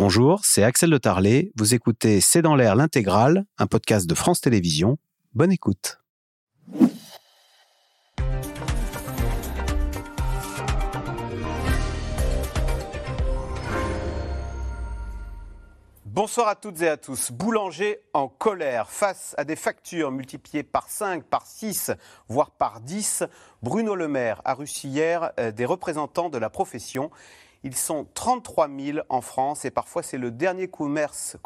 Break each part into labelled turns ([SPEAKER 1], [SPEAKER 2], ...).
[SPEAKER 1] Bonjour, c'est Axel de Tarlet. Vous écoutez C'est dans l'air l'intégrale, un podcast de France Télévisions. Bonne écoute. Bonsoir à toutes et à tous. Boulanger en colère face à des factures multipliées par 5, par 6, voire par 10. Bruno Le Maire a reçu hier euh, des représentants de la profession. Ils sont 33 000 en France et parfois c'est le dernier commerce,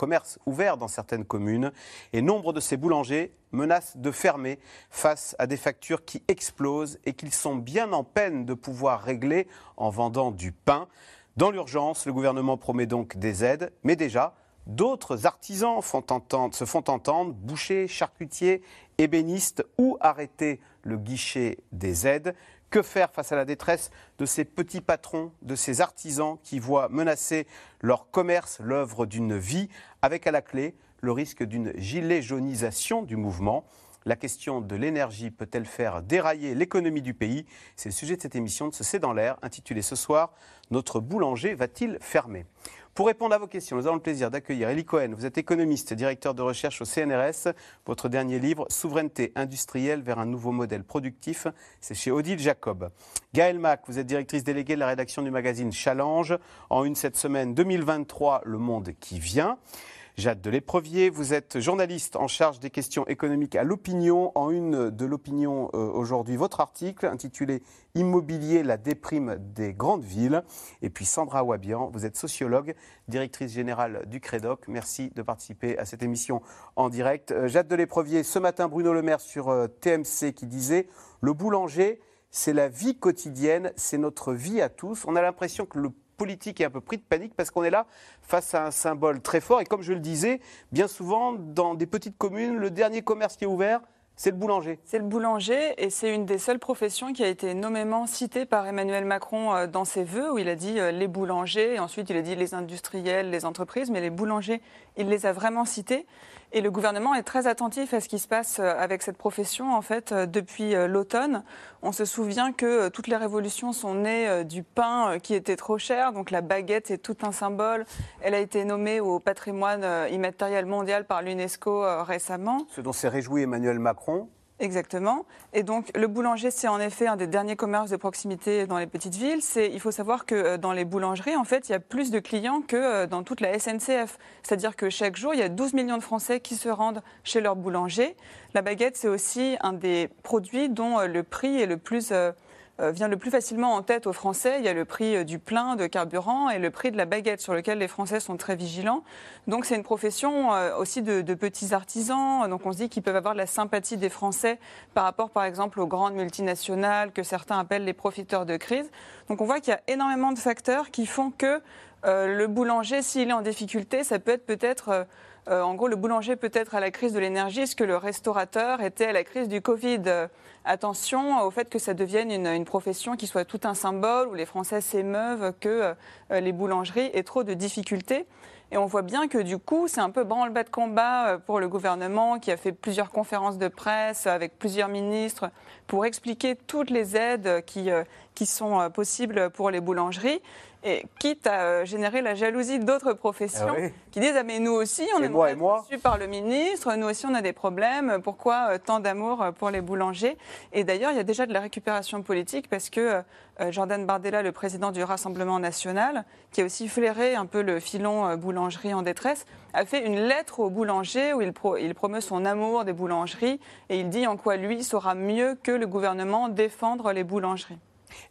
[SPEAKER 1] ouvert dans certaines communes. Et nombre de ces boulangers menacent de fermer face à des factures qui explosent et qu'ils sont bien en peine de pouvoir régler en vendant du pain. Dans l'urgence, le gouvernement promet donc des aides, mais déjà, d'autres artisans se font entendre, bouchers, charcutiers, ébénistes, ou arrêter le guichet des aides. Que faire face à la détresse de ces petits patrons, de ces artisans qui voient menacer leur commerce, l'œuvre d'une vie, avec à la clé le risque d'une gilet jaunisation du mouvement. La question de l'énergie peut-elle faire dérailler l'économie du pays? C'est le sujet de cette émission de ce C'est dans l'air, intitulée ce soir Notre boulanger va-t-il fermer? Pour répondre à vos questions, nous avons le plaisir d'accueillir Elie Cohen. Vous êtes économiste, directeur de recherche au CNRS. Votre dernier livre, Souveraineté industrielle vers un nouveau modèle productif, c'est chez Odile Jacob. Gaël Mac, vous êtes directrice déléguée de la rédaction du magazine Challenge. En une cette semaine 2023, Le Monde qui vient. Jade de l'Éprevier, vous êtes journaliste en charge des questions économiques à l'opinion. En une de l'opinion euh, aujourd'hui, votre article intitulé Immobilier, la déprime des grandes villes. Et puis Sandra Wabian, vous êtes sociologue, directrice générale du CREDOC. Merci de participer à cette émission en direct. Euh, Jade de l'Éprevier, ce matin, Bruno Le Maire sur euh, TMC qui disait Le boulanger, c'est la vie quotidienne, c'est notre vie à tous. On a l'impression que le politique est un peu pris de panique parce qu'on est là face à un symbole très fort. Et comme je le disais, bien souvent, dans des petites communes, le dernier commerce qui est ouvert, c'est le boulanger.
[SPEAKER 2] C'est le boulanger et c'est une des seules professions qui a été nommément citée par Emmanuel Macron euh, dans ses vœux où il a dit euh, les boulangers et ensuite il a dit les industriels, les entreprises, mais les boulangers, il les a vraiment cités. Et le gouvernement est très attentif à ce qui se passe euh, avec cette profession. En fait, euh, depuis euh, l'automne, on se souvient que toutes les révolutions sont nées du pain qui était trop cher. Donc la baguette est tout un symbole. Elle a été nommée au patrimoine immatériel mondial par l'UNESCO récemment.
[SPEAKER 1] Ce dont s'est réjoui Emmanuel Macron.
[SPEAKER 2] Exactement. Et donc, le boulanger, c'est en effet un des derniers commerces de proximité dans les petites villes. il faut savoir que euh, dans les boulangeries, en fait, il y a plus de clients que euh, dans toute la SNCF. C'est-à-dire que chaque jour, il y a 12 millions de Français qui se rendent chez leur boulanger. La baguette, c'est aussi un des produits dont euh, le prix est le plus vient le plus facilement en tête aux Français. Il y a le prix euh, du plein de carburant et le prix de la baguette sur lequel les Français sont très vigilants. Donc c'est une profession euh, aussi de, petits artisans. Donc on se dit qu'ils peuvent avoir la sympathie des Français par rapport par exemple aux grandes multinationales que certains appellent les profiteurs de crise. Donc on voit qu'il y a énormément de facteurs qui font que le boulanger, s'il est en difficulté, ça peut être peut-être... en gros, le boulanger peut être à la crise de l'énergie, ce que le restaurateur était à la crise du Covid attention au fait que ça devienne une, profession qui soit tout un symbole, où les Français s'émeuvent que euh, les boulangeries aient trop de difficultés. Et on voit bien que du coup, c'est un peu branle-bas de combat euh, pour le gouvernement qui a fait plusieurs conférences de presse avec plusieurs ministres pour expliquer toutes les aides euh, qui sont possibles pour les boulangeries et quitte à euh, générer la jalousie d'autres professions ah qui disent ah mais nous aussi on est reçus par le ministre, nous aussi on a des problèmes, pourquoi euh, tant d'amour euh, pour les boulangers? Et d'ailleurs il y a déjà de la récupération politique parce que Jordan Bardella, le président du Rassemblement national, qui a aussi flairé un peu le filon boulangerie en détresse, a fait une lettre aux boulangers où il, il promeut son amour des boulangeries et il dit en quoi lui saura mieux que le gouvernement défendre les boulangeries.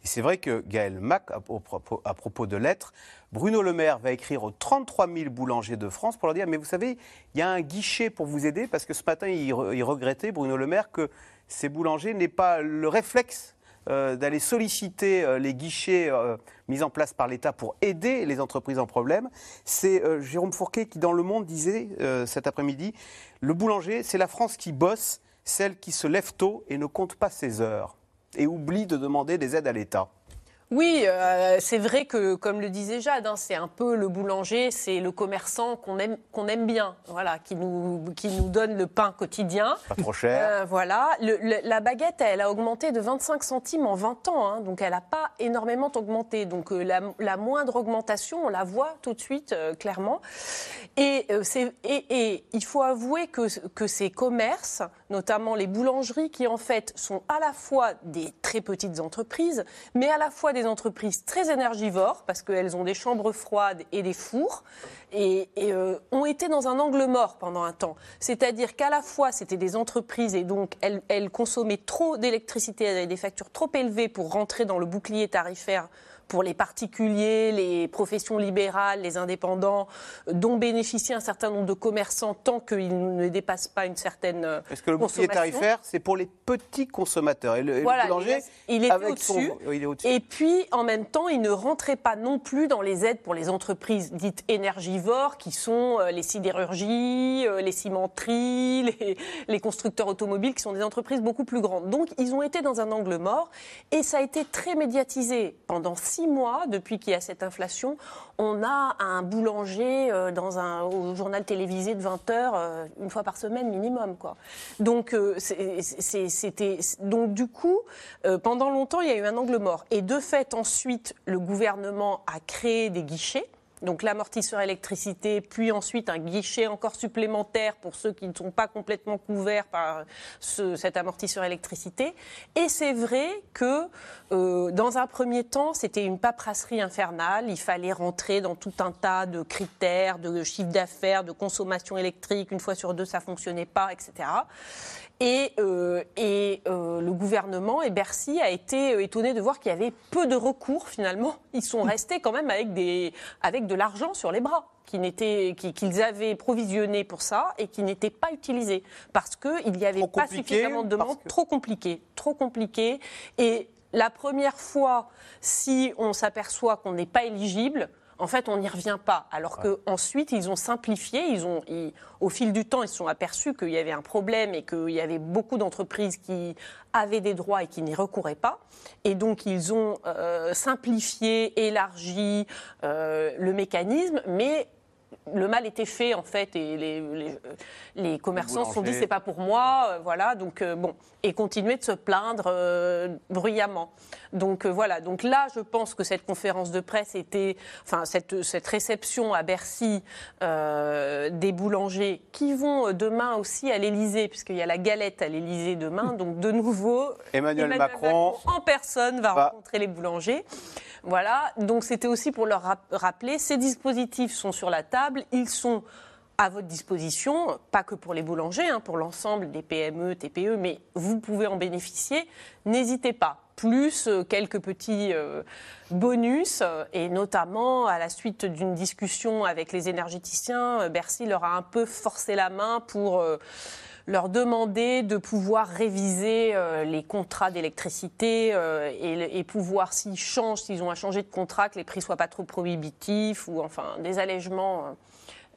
[SPEAKER 1] Et c'est vrai que Gaël Mac, à, propos de lettres, Bruno Le Maire va écrire aux 33 000 boulangers de France pour leur dire Mais vous savez, il y a un guichet pour vous aider, parce que ce matin, il, regrettait, Bruno Le Maire, que ces boulangers n'aient pas le réflexe euh, d'aller solliciter euh, les guichets euh, mis en place par l'État pour aider les entreprises en problème. C'est Jérôme Fourquet qui, dans Le Monde, disait cet après-midi Le boulanger, c'est la France qui bosse, celle qui se lève tôt et ne compte pas ses heures et oublie de demander des aides à l'État.
[SPEAKER 3] Oui, euh, c'est vrai que, comme le disait Jade, hein, c'est un peu le boulanger, c'est le commerçant qu'on aime, qu'on aime bien, voilà, qui nous, qui nous donne le pain quotidien.
[SPEAKER 1] Pas trop cher.
[SPEAKER 3] Euh, voilà, Le- le- la baguette, elle a augmenté de 25 centimes en 20 ans, hein, donc elle n'a pas énormément augmenté. Donc euh, la, la moindre augmentation, on la voit tout de suite, clairement. Et, c'est- et, et il faut avouer que, que ces commerces, notamment les boulangeries, qui en fait sont à la fois des très petites entreprises, mais à la fois des entreprises très énergivores, parce qu'elles ont des chambres froides et des fours, et, euh, ont été dans un angle mort pendant un temps. C'est-à-dire qu'à la fois, c'était des entreprises et donc elles, elles consommaient trop d'électricité, elles avaient des factures trop élevées pour rentrer dans le bouclier tarifaire pour les particuliers, les professions libérales, les indépendants, euh, dont bénéficient un certain nombre de commerçants tant qu'ils ne dépassent pas une certaine euh,
[SPEAKER 1] Est-ce que le bouclier tarifaire, c'est pour les petits consommateurs Et le, et le
[SPEAKER 3] Voilà,
[SPEAKER 1] boulanger,
[SPEAKER 3] il,
[SPEAKER 1] son- oui, est au-dessus.
[SPEAKER 3] Et puis, en même temps, il ne rentrait pas non plus dans les aides pour les entreprises dites énergivores, qui sont euh, les sidérurgies, les cimenteries, les, les constructeurs automobiles, qui sont des entreprises beaucoup plus grandes. Donc, ils ont été dans un angle mort, et ça a été très médiatisé pendant six mois, depuis qu'il y a cette inflation. On a un boulanger euh, dans un, au journal télévisé de 20 heures, euh, une fois par semaine minimum. Quoi. Donc, euh, c'était, donc, du coup, pendant longtemps, il y a eu un angle mort. Et de fait, ensuite, le gouvernement a créé des guichets. Donc l'amortisseur électricité, puis ensuite un guichet encore supplémentaire pour ceux qui ne sont pas complètement couverts par ce- cet amortisseur électricité. Et c'est vrai que euh, dans un premier temps, c'était une paperasserie infernale. Il fallait rentrer dans tout un tas de critères, de chiffre d'affaires, de consommation électrique. Une fois sur deux, ça fonctionnait pas, etc. Et, euh, et, euh, le gouvernement et Bercy a été euh, étonné de voir qu'il y avait peu de recours finalement. Ils sont restés quand même avec, des, avec de l'argent sur les bras qui n'était- qui- qu'ils avaient provisionné pour ça et qui n'était pas utilisé parce qu'il n'y avait
[SPEAKER 1] Trop
[SPEAKER 3] pas suffisamment de demandes.
[SPEAKER 1] que-
[SPEAKER 3] Trop compliqué, trop compliqué. Et la première fois, si on s'aperçoit qu'on n'est pas éligible, en fait, on n'y revient pas. Alors qu'ensuite, ils ont simplifié. Ils ont, ils- au fil du temps, ils se sont aperçus qu'il y avait un problème et qu'il y avait beaucoup d'entreprises qui avaient des droits et qui n'y recouraient pas. Et donc, ils ont euh, simplifié, élargi euh, le mécanisme, mais le mal était fait en fait et les, les, les commerçants se sont dit c'est pas pour moi euh, voilà donc euh, bon et continuer de se plaindre euh, bruyamment donc euh, voilà donc là je pense que cette conférence de presse était enfin cette, cette réception à Bercy euh, des boulangers qui vont euh, demain aussi à l'Elysée puisqu'il y a la galette à l'Elysée demain donc de nouveau
[SPEAKER 1] Emmanuel Macron
[SPEAKER 3] en personne va
[SPEAKER 1] va-
[SPEAKER 3] rencontrer les boulangers. Voilà, donc c'était aussi pour leur rap- rappeler, ces dispositifs sont sur la table, ils sont à votre disposition, pas que pour les boulangers, hein, pour l'ensemble des PME, TPE, mais vous pouvez en bénéficier. N'hésitez pas. Plus euh, quelques petits euh, bonus, euh, et notamment à la suite d'une discussion avec les énergéticiens, Bercy leur a un peu forcé la main pour leur demander de pouvoir réviser euh, les contrats d'électricité euh, et, et pouvoir, s'ils changent, s'ils ont à changer de contrat, que les prix soient pas trop prohibitifs ou enfin des allègements,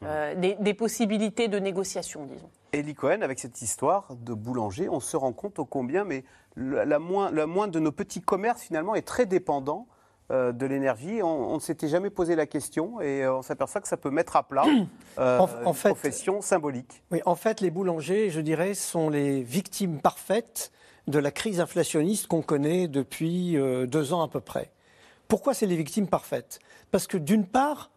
[SPEAKER 3] euh, des, des possibilités de négociation, disons.
[SPEAKER 1] Eli Cohen, avec cette histoire de boulanger, on se rend compte au combien, mais la, moins, la moindre de nos petits commerces, finalement, est très dépendant euh, de l'énergie. On, on ne s'était jamais posé la question et euh, on s'aperçoit que ça peut mettre à plat euh,
[SPEAKER 4] En- en
[SPEAKER 1] une
[SPEAKER 4] fait-
[SPEAKER 1] profession symbolique.
[SPEAKER 4] Oui, en fait, les boulangers, je dirais, sont les victimes parfaites de la crise inflationniste qu'on connaît depuis deux ans à peu près. Pourquoi c'est les victimes parfaites? Parce que d'une part,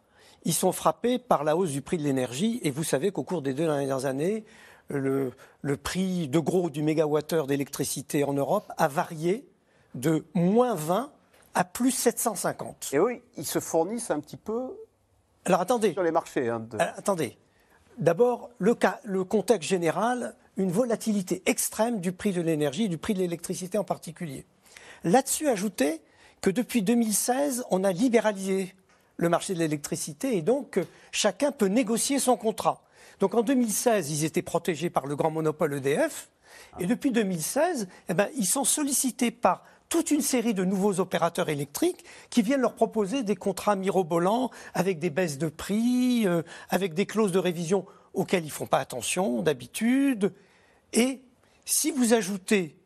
[SPEAKER 4] ils sont frappés par la hausse du prix de l'énergie, et vous savez qu'au cours des deux dernières années, le, le prix de gros du mégawattheure d'électricité en Europe a varié de moins 20 à plus 750.
[SPEAKER 1] Et oui, ils se fournissent un petit peu
[SPEAKER 4] Alors attendez,
[SPEAKER 1] sur les marchés. hein, de-
[SPEAKER 4] attendez. D'abord, le, contexte général, une volatilité extrême du prix de l'énergie du prix de l'électricité en particulier. Là-dessus, ajoutez que depuis 2016, on a libéralisé le marché de l'électricité et donc euh, chacun peut négocier son contrat. Donc en 2016, ils étaient protégés par le grand monopole EDF et depuis 2016, eh ben, ils sont sollicités par toute une série de nouveaux opérateurs électriques qui viennent leur proposer des contrats mirobolants avec des baisses de prix, euh, avec des clauses de révision auxquelles ils ne font pas attention d'habitude. Et si vous ajoutez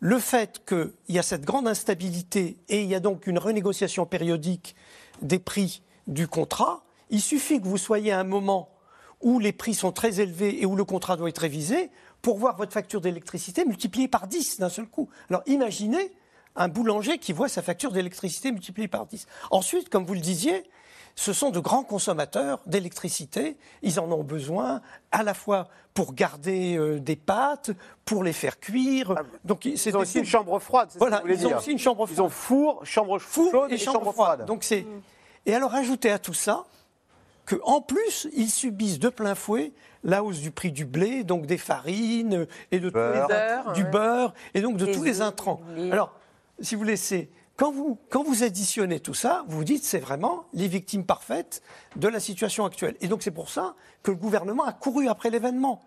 [SPEAKER 4] le fait qu'il y a cette grande instabilité et il y a donc une renégociation périodique des prix du contrat, il suffit que vous soyez à un moment où les prix sont très élevés et où le contrat doit être révisé pour voir votre facture d'électricité multipliée par 10 d'un seul coup. Alors imaginez un boulanger qui voit sa facture d'électricité multipliée par 10. Ensuite, comme vous le disiez, ce sont de grands consommateurs d'électricité. Ils en ont besoin à la fois pour garder euh, des pâtes, pour les faire cuire.
[SPEAKER 1] Ah, Donc, ils ont aussi une chambre froide.
[SPEAKER 4] Voilà, ils ont aussi une chambre froide.
[SPEAKER 1] Ils ont four, chambre chaude et, chambre, froide.
[SPEAKER 4] Donc c'est et alors ajouter à tout ça que en plus ils subissent de plein fouet la hausse du prix du blé, donc des farines et de
[SPEAKER 1] beurre.
[SPEAKER 4] du beurre et donc de tous les intrants. Alors, si vous laissez quand vous, additionnez tout ça, vous vous dites c'est vraiment les victimes parfaites de la situation actuelle. Et donc c'est pour ça que le gouvernement a couru après l'événement.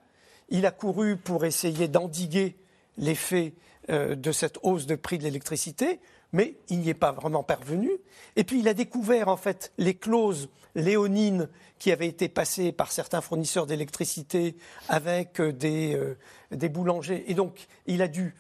[SPEAKER 4] Il a couru pour essayer d'endiguer l'effet euh, de cette hausse de prix de l'électricité, mais il n'y est pas vraiment parvenu. Et puis il a découvert en fait les clauses léonines qui avaient été passées par certains fournisseurs d'électricité avec euh, des, euh, des boulangers. Et donc il a dû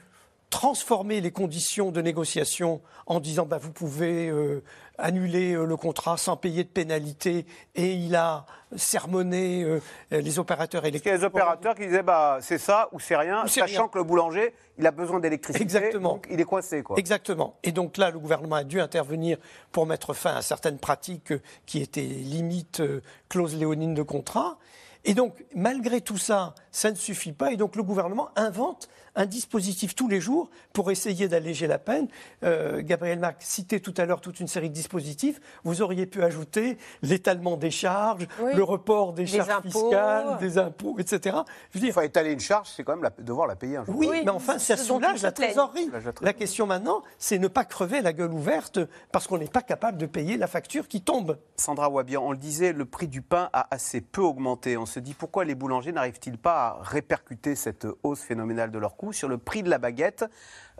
[SPEAKER 4] transformer les conditions de négociation en disant bah, vous pouvez euh, annuler euh, le contrat sans payer de pénalité et il a sermonné euh, les opérateurs électriques.
[SPEAKER 1] les opérateurs qui disaient bah, c'est ça ou c'est rien, sachant que le boulanger il a besoin d'électricité,
[SPEAKER 4] Exactement.
[SPEAKER 1] donc il est coincé. Quoi.
[SPEAKER 4] Exactement. Et donc là, le gouvernement a dû intervenir pour mettre fin à certaines pratiques qui étaient limite clause léonine de contrat. Et donc, malgré tout ça, ça ne suffit pas. Et donc, le gouvernement invente un dispositif tous les jours pour essayer d'alléger la peine. Euh, Gabriel Marc citait tout à l'heure toute une série de dispositifs. Vous auriez pu ajouter l'étalement des charges, le report des, charges fiscales, des impôts, etc.
[SPEAKER 1] Je veux dire, étaler une charge, c'est quand même devoir la payer un
[SPEAKER 4] jour. Oui, mais enfin, ça soulage la trésorerie. La question maintenant, c'est ne pas crever la gueule ouverte parce qu'on n'est pas capable de payer la facture qui tombe.
[SPEAKER 1] Sandra Wabian, on le disait, le prix du pain a assez peu augmenté. On se dit pourquoi les boulangers n'arrivent-ils pas répercuter cette hausse phénoménale de leur coût sur le prix de la baguette.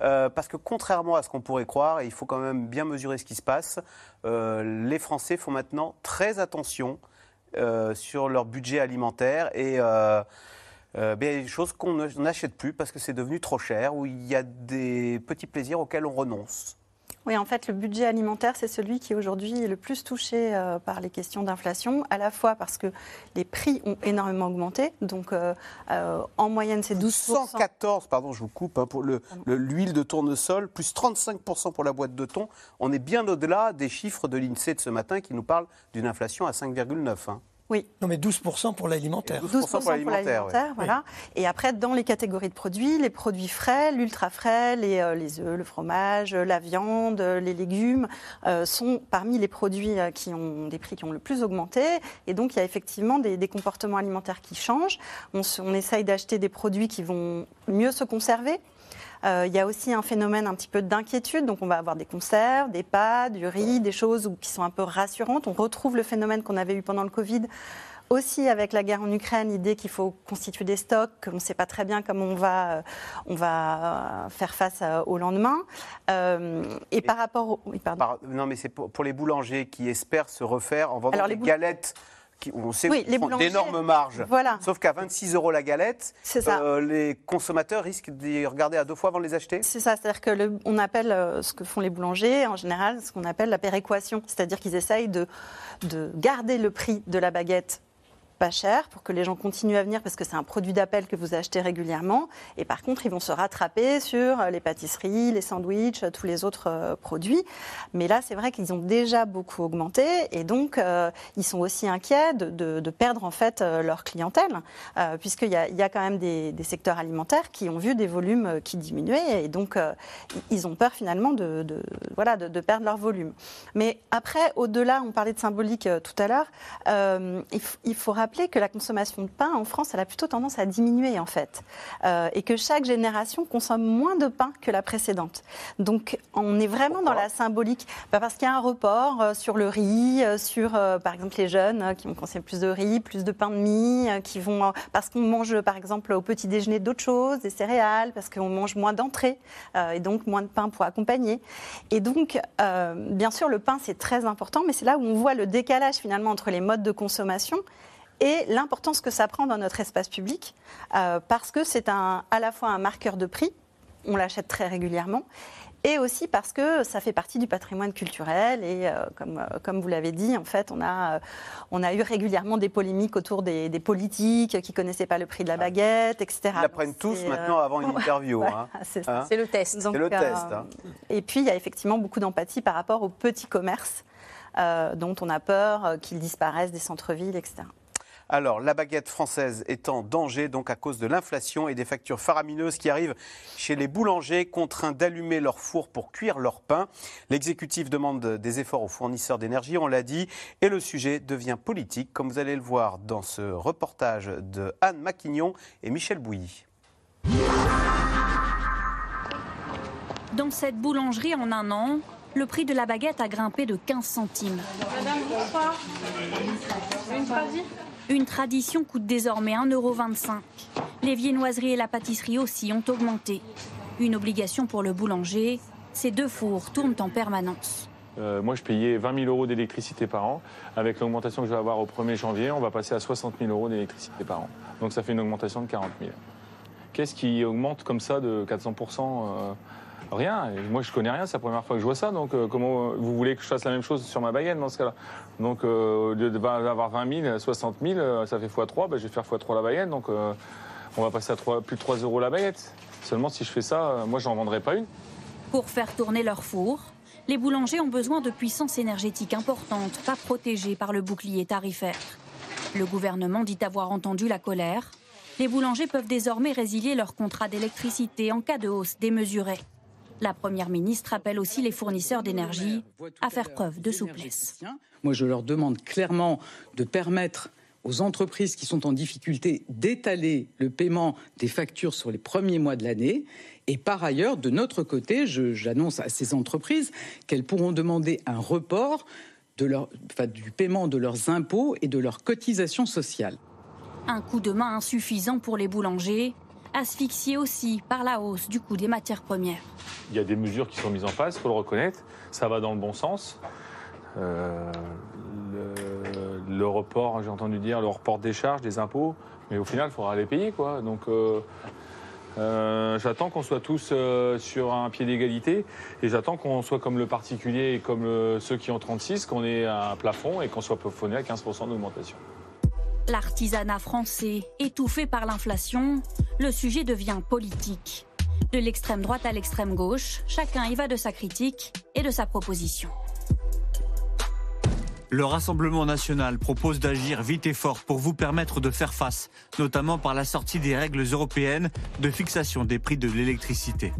[SPEAKER 1] Euh, parce que contrairement à ce qu'on pourrait croire, et il faut quand même bien mesurer ce qui se passe, euh, les Français font maintenant très attention euh, sur leur budget alimentaire et des choses qu'on n'achète plus parce que c'est devenu trop cher, ou il y a des petits plaisirs auxquels on renonce.
[SPEAKER 5] Oui, en fait, le budget alimentaire, c'est celui qui aujourd'hui est le plus touché euh, par les questions d'inflation, à la fois parce que les prix ont énormément augmenté, donc euh, euh, en moyenne c'est 12%.
[SPEAKER 1] 114, pardon, je vous coupe, hein, pour l'huile de tournesol, plus 35% pour la boîte de thon. On est bien au-delà des chiffres de l'INSEE de ce matin qui nous parlent d'une inflation à 5,9.
[SPEAKER 5] Oui.
[SPEAKER 4] Non, mais 12% pour l'alimentaire.
[SPEAKER 5] 12%, pour l'alimentaire, voilà. Et après, dans les catégories de produits, les produits frais, l'ultra frais, les, euh, les œufs, le fromage, la viande, les légumes, euh, sont parmi les produits euh, qui ont des prix qui ont le plus augmenté. Et donc, il y a effectivement des, comportements alimentaires qui changent. On, on essaye d'acheter des produits qui vont mieux se conserver. Euh, il y a aussi un phénomène un petit peu d'inquiétude. Donc, on va avoir des conserves, des pâtes, du riz, des choses qui sont un peu rassurantes. On retrouve le phénomène qu'on avait eu pendant le Covid aussi avec la guerre en Ukraine, l'idée qu'il faut constituer des stocks, qu'on ne sait pas très bien comment on va, on va faire face au lendemain. Euh, et, par rapport au...
[SPEAKER 1] non, mais c'est pour, les boulangers qui espèrent se refaire en vendant des galettes on sait oui, qu'ils font d'énormes marges.
[SPEAKER 5] Voilà.
[SPEAKER 1] Sauf qu'à 26 euros la galette, euh, les consommateurs risquent d'y regarder à deux fois avant de les acheter.
[SPEAKER 5] C'est ça, c'est-à-dire que on appelle euh, ce que font les boulangers en général, ce qu'on appelle la péréquation, c'est-à-dire qu'ils essayent de, de garder le prix de la baguette pas cher pour que les gens continuent à venir parce que c'est un produit d'appel que vous achetez régulièrement. Et par contre, ils vont se rattraper sur euh, les pâtisseries, les sandwichs, tous les autres euh, produits. Mais là, c'est vrai qu'ils ont déjà beaucoup augmenté et donc euh, ils sont aussi inquiets de, perdre en fait leur clientèle puisqu'il y, a quand même des, secteurs alimentaires qui ont vu des volumes qui diminuaient et donc ils ont peur finalement de, de voilà, de, perdre leur volume. Mais après, au-delà, on parlait de symbolique tout à l'heure, il, il faut rappeler que la consommation de pain en France, elle a plutôt tendance à diminuer en fait, euh, et que chaque génération consomme moins de pain que la précédente. Donc on est vraiment dans la symbolique, bah, parce qu'il y a un report euh, sur le riz, euh, sur par exemple les jeunes qui vont consommer plus de riz, plus de pain de mie, qui vont parce qu'on mange par exemple au petit déjeuner d'autres choses, des céréales, parce qu'on mange moins d'entrées et donc moins de pain pour accompagner. Et donc bien sûr le pain c'est très important, mais c'est là où on voit le décalage finalement entre les modes de consommation et l'importance que ça prend dans notre espace public, euh, parce que c'est à la fois un marqueur de prix, on l'achète très régulièrement et aussi parce que ça fait partie du patrimoine culturel et euh, comme, euh, comme vous l'avez dit, en fait, on a, euh, on a eu régulièrement des polémiques autour des, des politiques qui connaissaient pas le prix de la baguette, etc.
[SPEAKER 1] Ils l'apprennent tous maintenant avant une interview.
[SPEAKER 5] ouais,
[SPEAKER 1] hein.
[SPEAKER 5] c'est ça.
[SPEAKER 1] Hein
[SPEAKER 3] C'est le test.
[SPEAKER 1] C'est le
[SPEAKER 5] euh,
[SPEAKER 1] test, hein.
[SPEAKER 5] Et puis, il y a effectivement beaucoup d'empathie par rapport aux petits commerces euh, dont on a peur euh, qu'ils disparaissent des centres-villes, etc.
[SPEAKER 1] Alors, la baguette française est en danger, donc à cause de l'inflation et des factures faramineuses qui arrivent chez les boulangers contraints d'allumer leur four pour cuire leur pain. L'exécutif demande des efforts aux fournisseurs d'énergie, on l'a dit, et le sujet devient politique, comme vous allez le voir dans ce reportage de Anne Maquignon et Michel Bouilly.
[SPEAKER 6] Dans cette boulangerie, en un an, le prix de la baguette a grimpé de 15 centimes. Une tradition? Coûte désormais 1,25€. Les viennoiseries et la pâtisserie aussi ont augmenté. Une obligation pour le boulanger, ces deux fours tournent en permanence.
[SPEAKER 7] Euh, moi, je payais 20 000 euros d'électricité par an. Avec l'augmentation que je vais avoir au 1er janvier, on va passer à 60 000 euros d'électricité par an. Donc ça fait une augmentation de 40 000. Qu'est-ce qui augmente comme ça de 400 euh, Rien. Moi, je connais rien. C'est la première fois que je vois ça. Donc, euh, comment vous voulez que je fasse la même chose sur ma baguette dans ce cas-là? Donc, au lieu d'avoir 20 000, 60 000, euh, ça fait x3. Ben, je vais faire x3 la baguette. Donc, euh, on va passer à 3 plus de 3 euros la baguette. Seulement, si je fais ça, euh, moi, j'en vendrai pas une.
[SPEAKER 6] Pour faire tourner leur four, les boulangers ont besoin de puissance énergétique importante, pas protégée par le bouclier tarifaire. Le gouvernement dit avoir entendu la colère. Les boulangers peuvent désormais résilier leur contrat d'électricité en cas de hausse démesurée. La Première ministre appelle aussi les fournisseurs d'énergie à faire preuve de souplesse.
[SPEAKER 8] Moi, je leur demande clairement de permettre aux entreprises qui sont en difficulté d'étaler le paiement des factures sur les premiers mois de l'année. Et par ailleurs, de notre côté, j'annonce à ces entreprises qu'elles pourront demander un report de leur, enfin, du paiement de leurs impôts et de leurs cotisations sociales.
[SPEAKER 6] Un coup de main insuffisant pour les boulangers, asphyxiés aussi par la hausse du coût des matières premières.
[SPEAKER 7] Il y a des mesures qui sont mises en place, il faut le reconnaître. Ça va dans le bon sens. Euh, le, report, j'ai entendu dire, le report des charges, des impôts, mais au final, il faudra les payer. Quoi. Donc, euh, euh, j'attends qu'on soit tous sur un pied d'égalité et j'attends qu'on soit comme le particulier et comme ceux qui ont 36, qu'on ait un plafond et qu'on soit plafonné à 15% d'augmentation.
[SPEAKER 6] L'artisanat français, étouffé par l'inflation, le sujet devient politique. De l'extrême droite à l'extrême gauche, chacun y va de sa critique et de sa proposition.
[SPEAKER 9] Le Rassemblement national propose d'agir vite et fort pour vous permettre de faire face, notamment par la sortie des règles européennes de fixation des prix de l'électricité.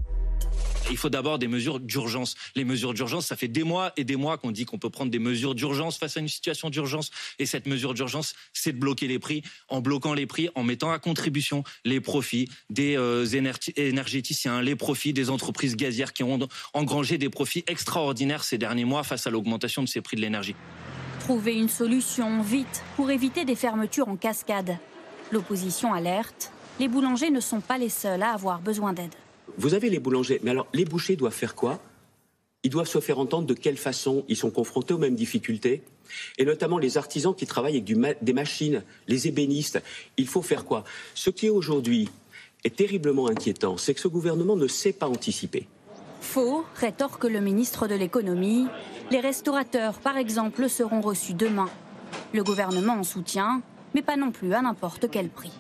[SPEAKER 10] Il faut d'abord des mesures d'urgence. Les mesures d'urgence, ça fait des mois et des mois qu'on dit qu'on peut prendre des mesures d'urgence face à une situation d'urgence. Et cette mesure d'urgence, c'est de bloquer les prix. En bloquant les prix, en mettant à contribution les profits des euh, éner- énergéticiens, les profits des entreprises gazières qui ont engrangé des profits extraordinaires ces derniers mois face à l'augmentation de ces prix de l'énergie.
[SPEAKER 6] Trouver une solution vite pour éviter des fermetures en cascade. L'opposition alerte, les boulangers ne sont pas les seuls à avoir besoin d'aide.
[SPEAKER 11] Vous avez les boulangers, mais alors les bouchers doivent faire quoi? Ils doivent se faire entendre de quelle façon ils sont confrontés aux mêmes difficultés, et notamment les artisans qui travaillent avec des machines, les ébénistes. Il faut faire quoi? Ce qui aujourd'hui est terriblement inquiétant, c'est que ce gouvernement ne sait pas anticiper.
[SPEAKER 6] Faux, rétorque le ministre de l'économie. Les restaurateurs, par exemple, seront reçus demain. Le gouvernement en soutient, mais pas non plus à n'importe quel prix.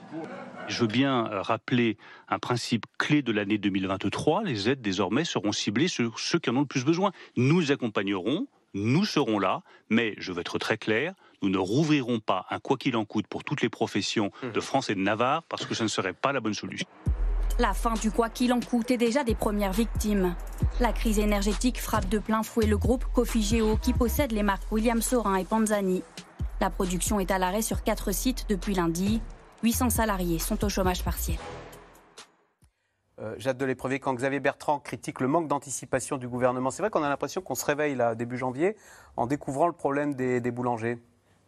[SPEAKER 12] Je veux bien euh, rappeler un principe clé de l'année 2023. Les aides désormais seront ciblées sur ceux qui en ont le plus besoin. Nous les accompagnerons, nous serons là, mais je veux être très clair, nous ne rouvrirons pas un quoi qu'il en coûte pour toutes les professions de France et de Navarre parce que ça ne serait pas la bonne solution.
[SPEAKER 6] La fin du quoi qu'il en coûte est déjà des premières victimes. La crise énergétique frappe de plein fouet le groupe Cofigeo qui possède les marques William Sorin et Panzani. La production est à l'arrêt sur quatre sites depuis lundi. 800 salariés sont au chômage partiel.
[SPEAKER 1] Euh, Jade de l'épreuvé, quand Xavier Bertrand critique le manque d'anticipation du gouvernement, c'est vrai qu'on a l'impression qu'on se réveille là, début janvier, en découvrant le problème des, des boulangers.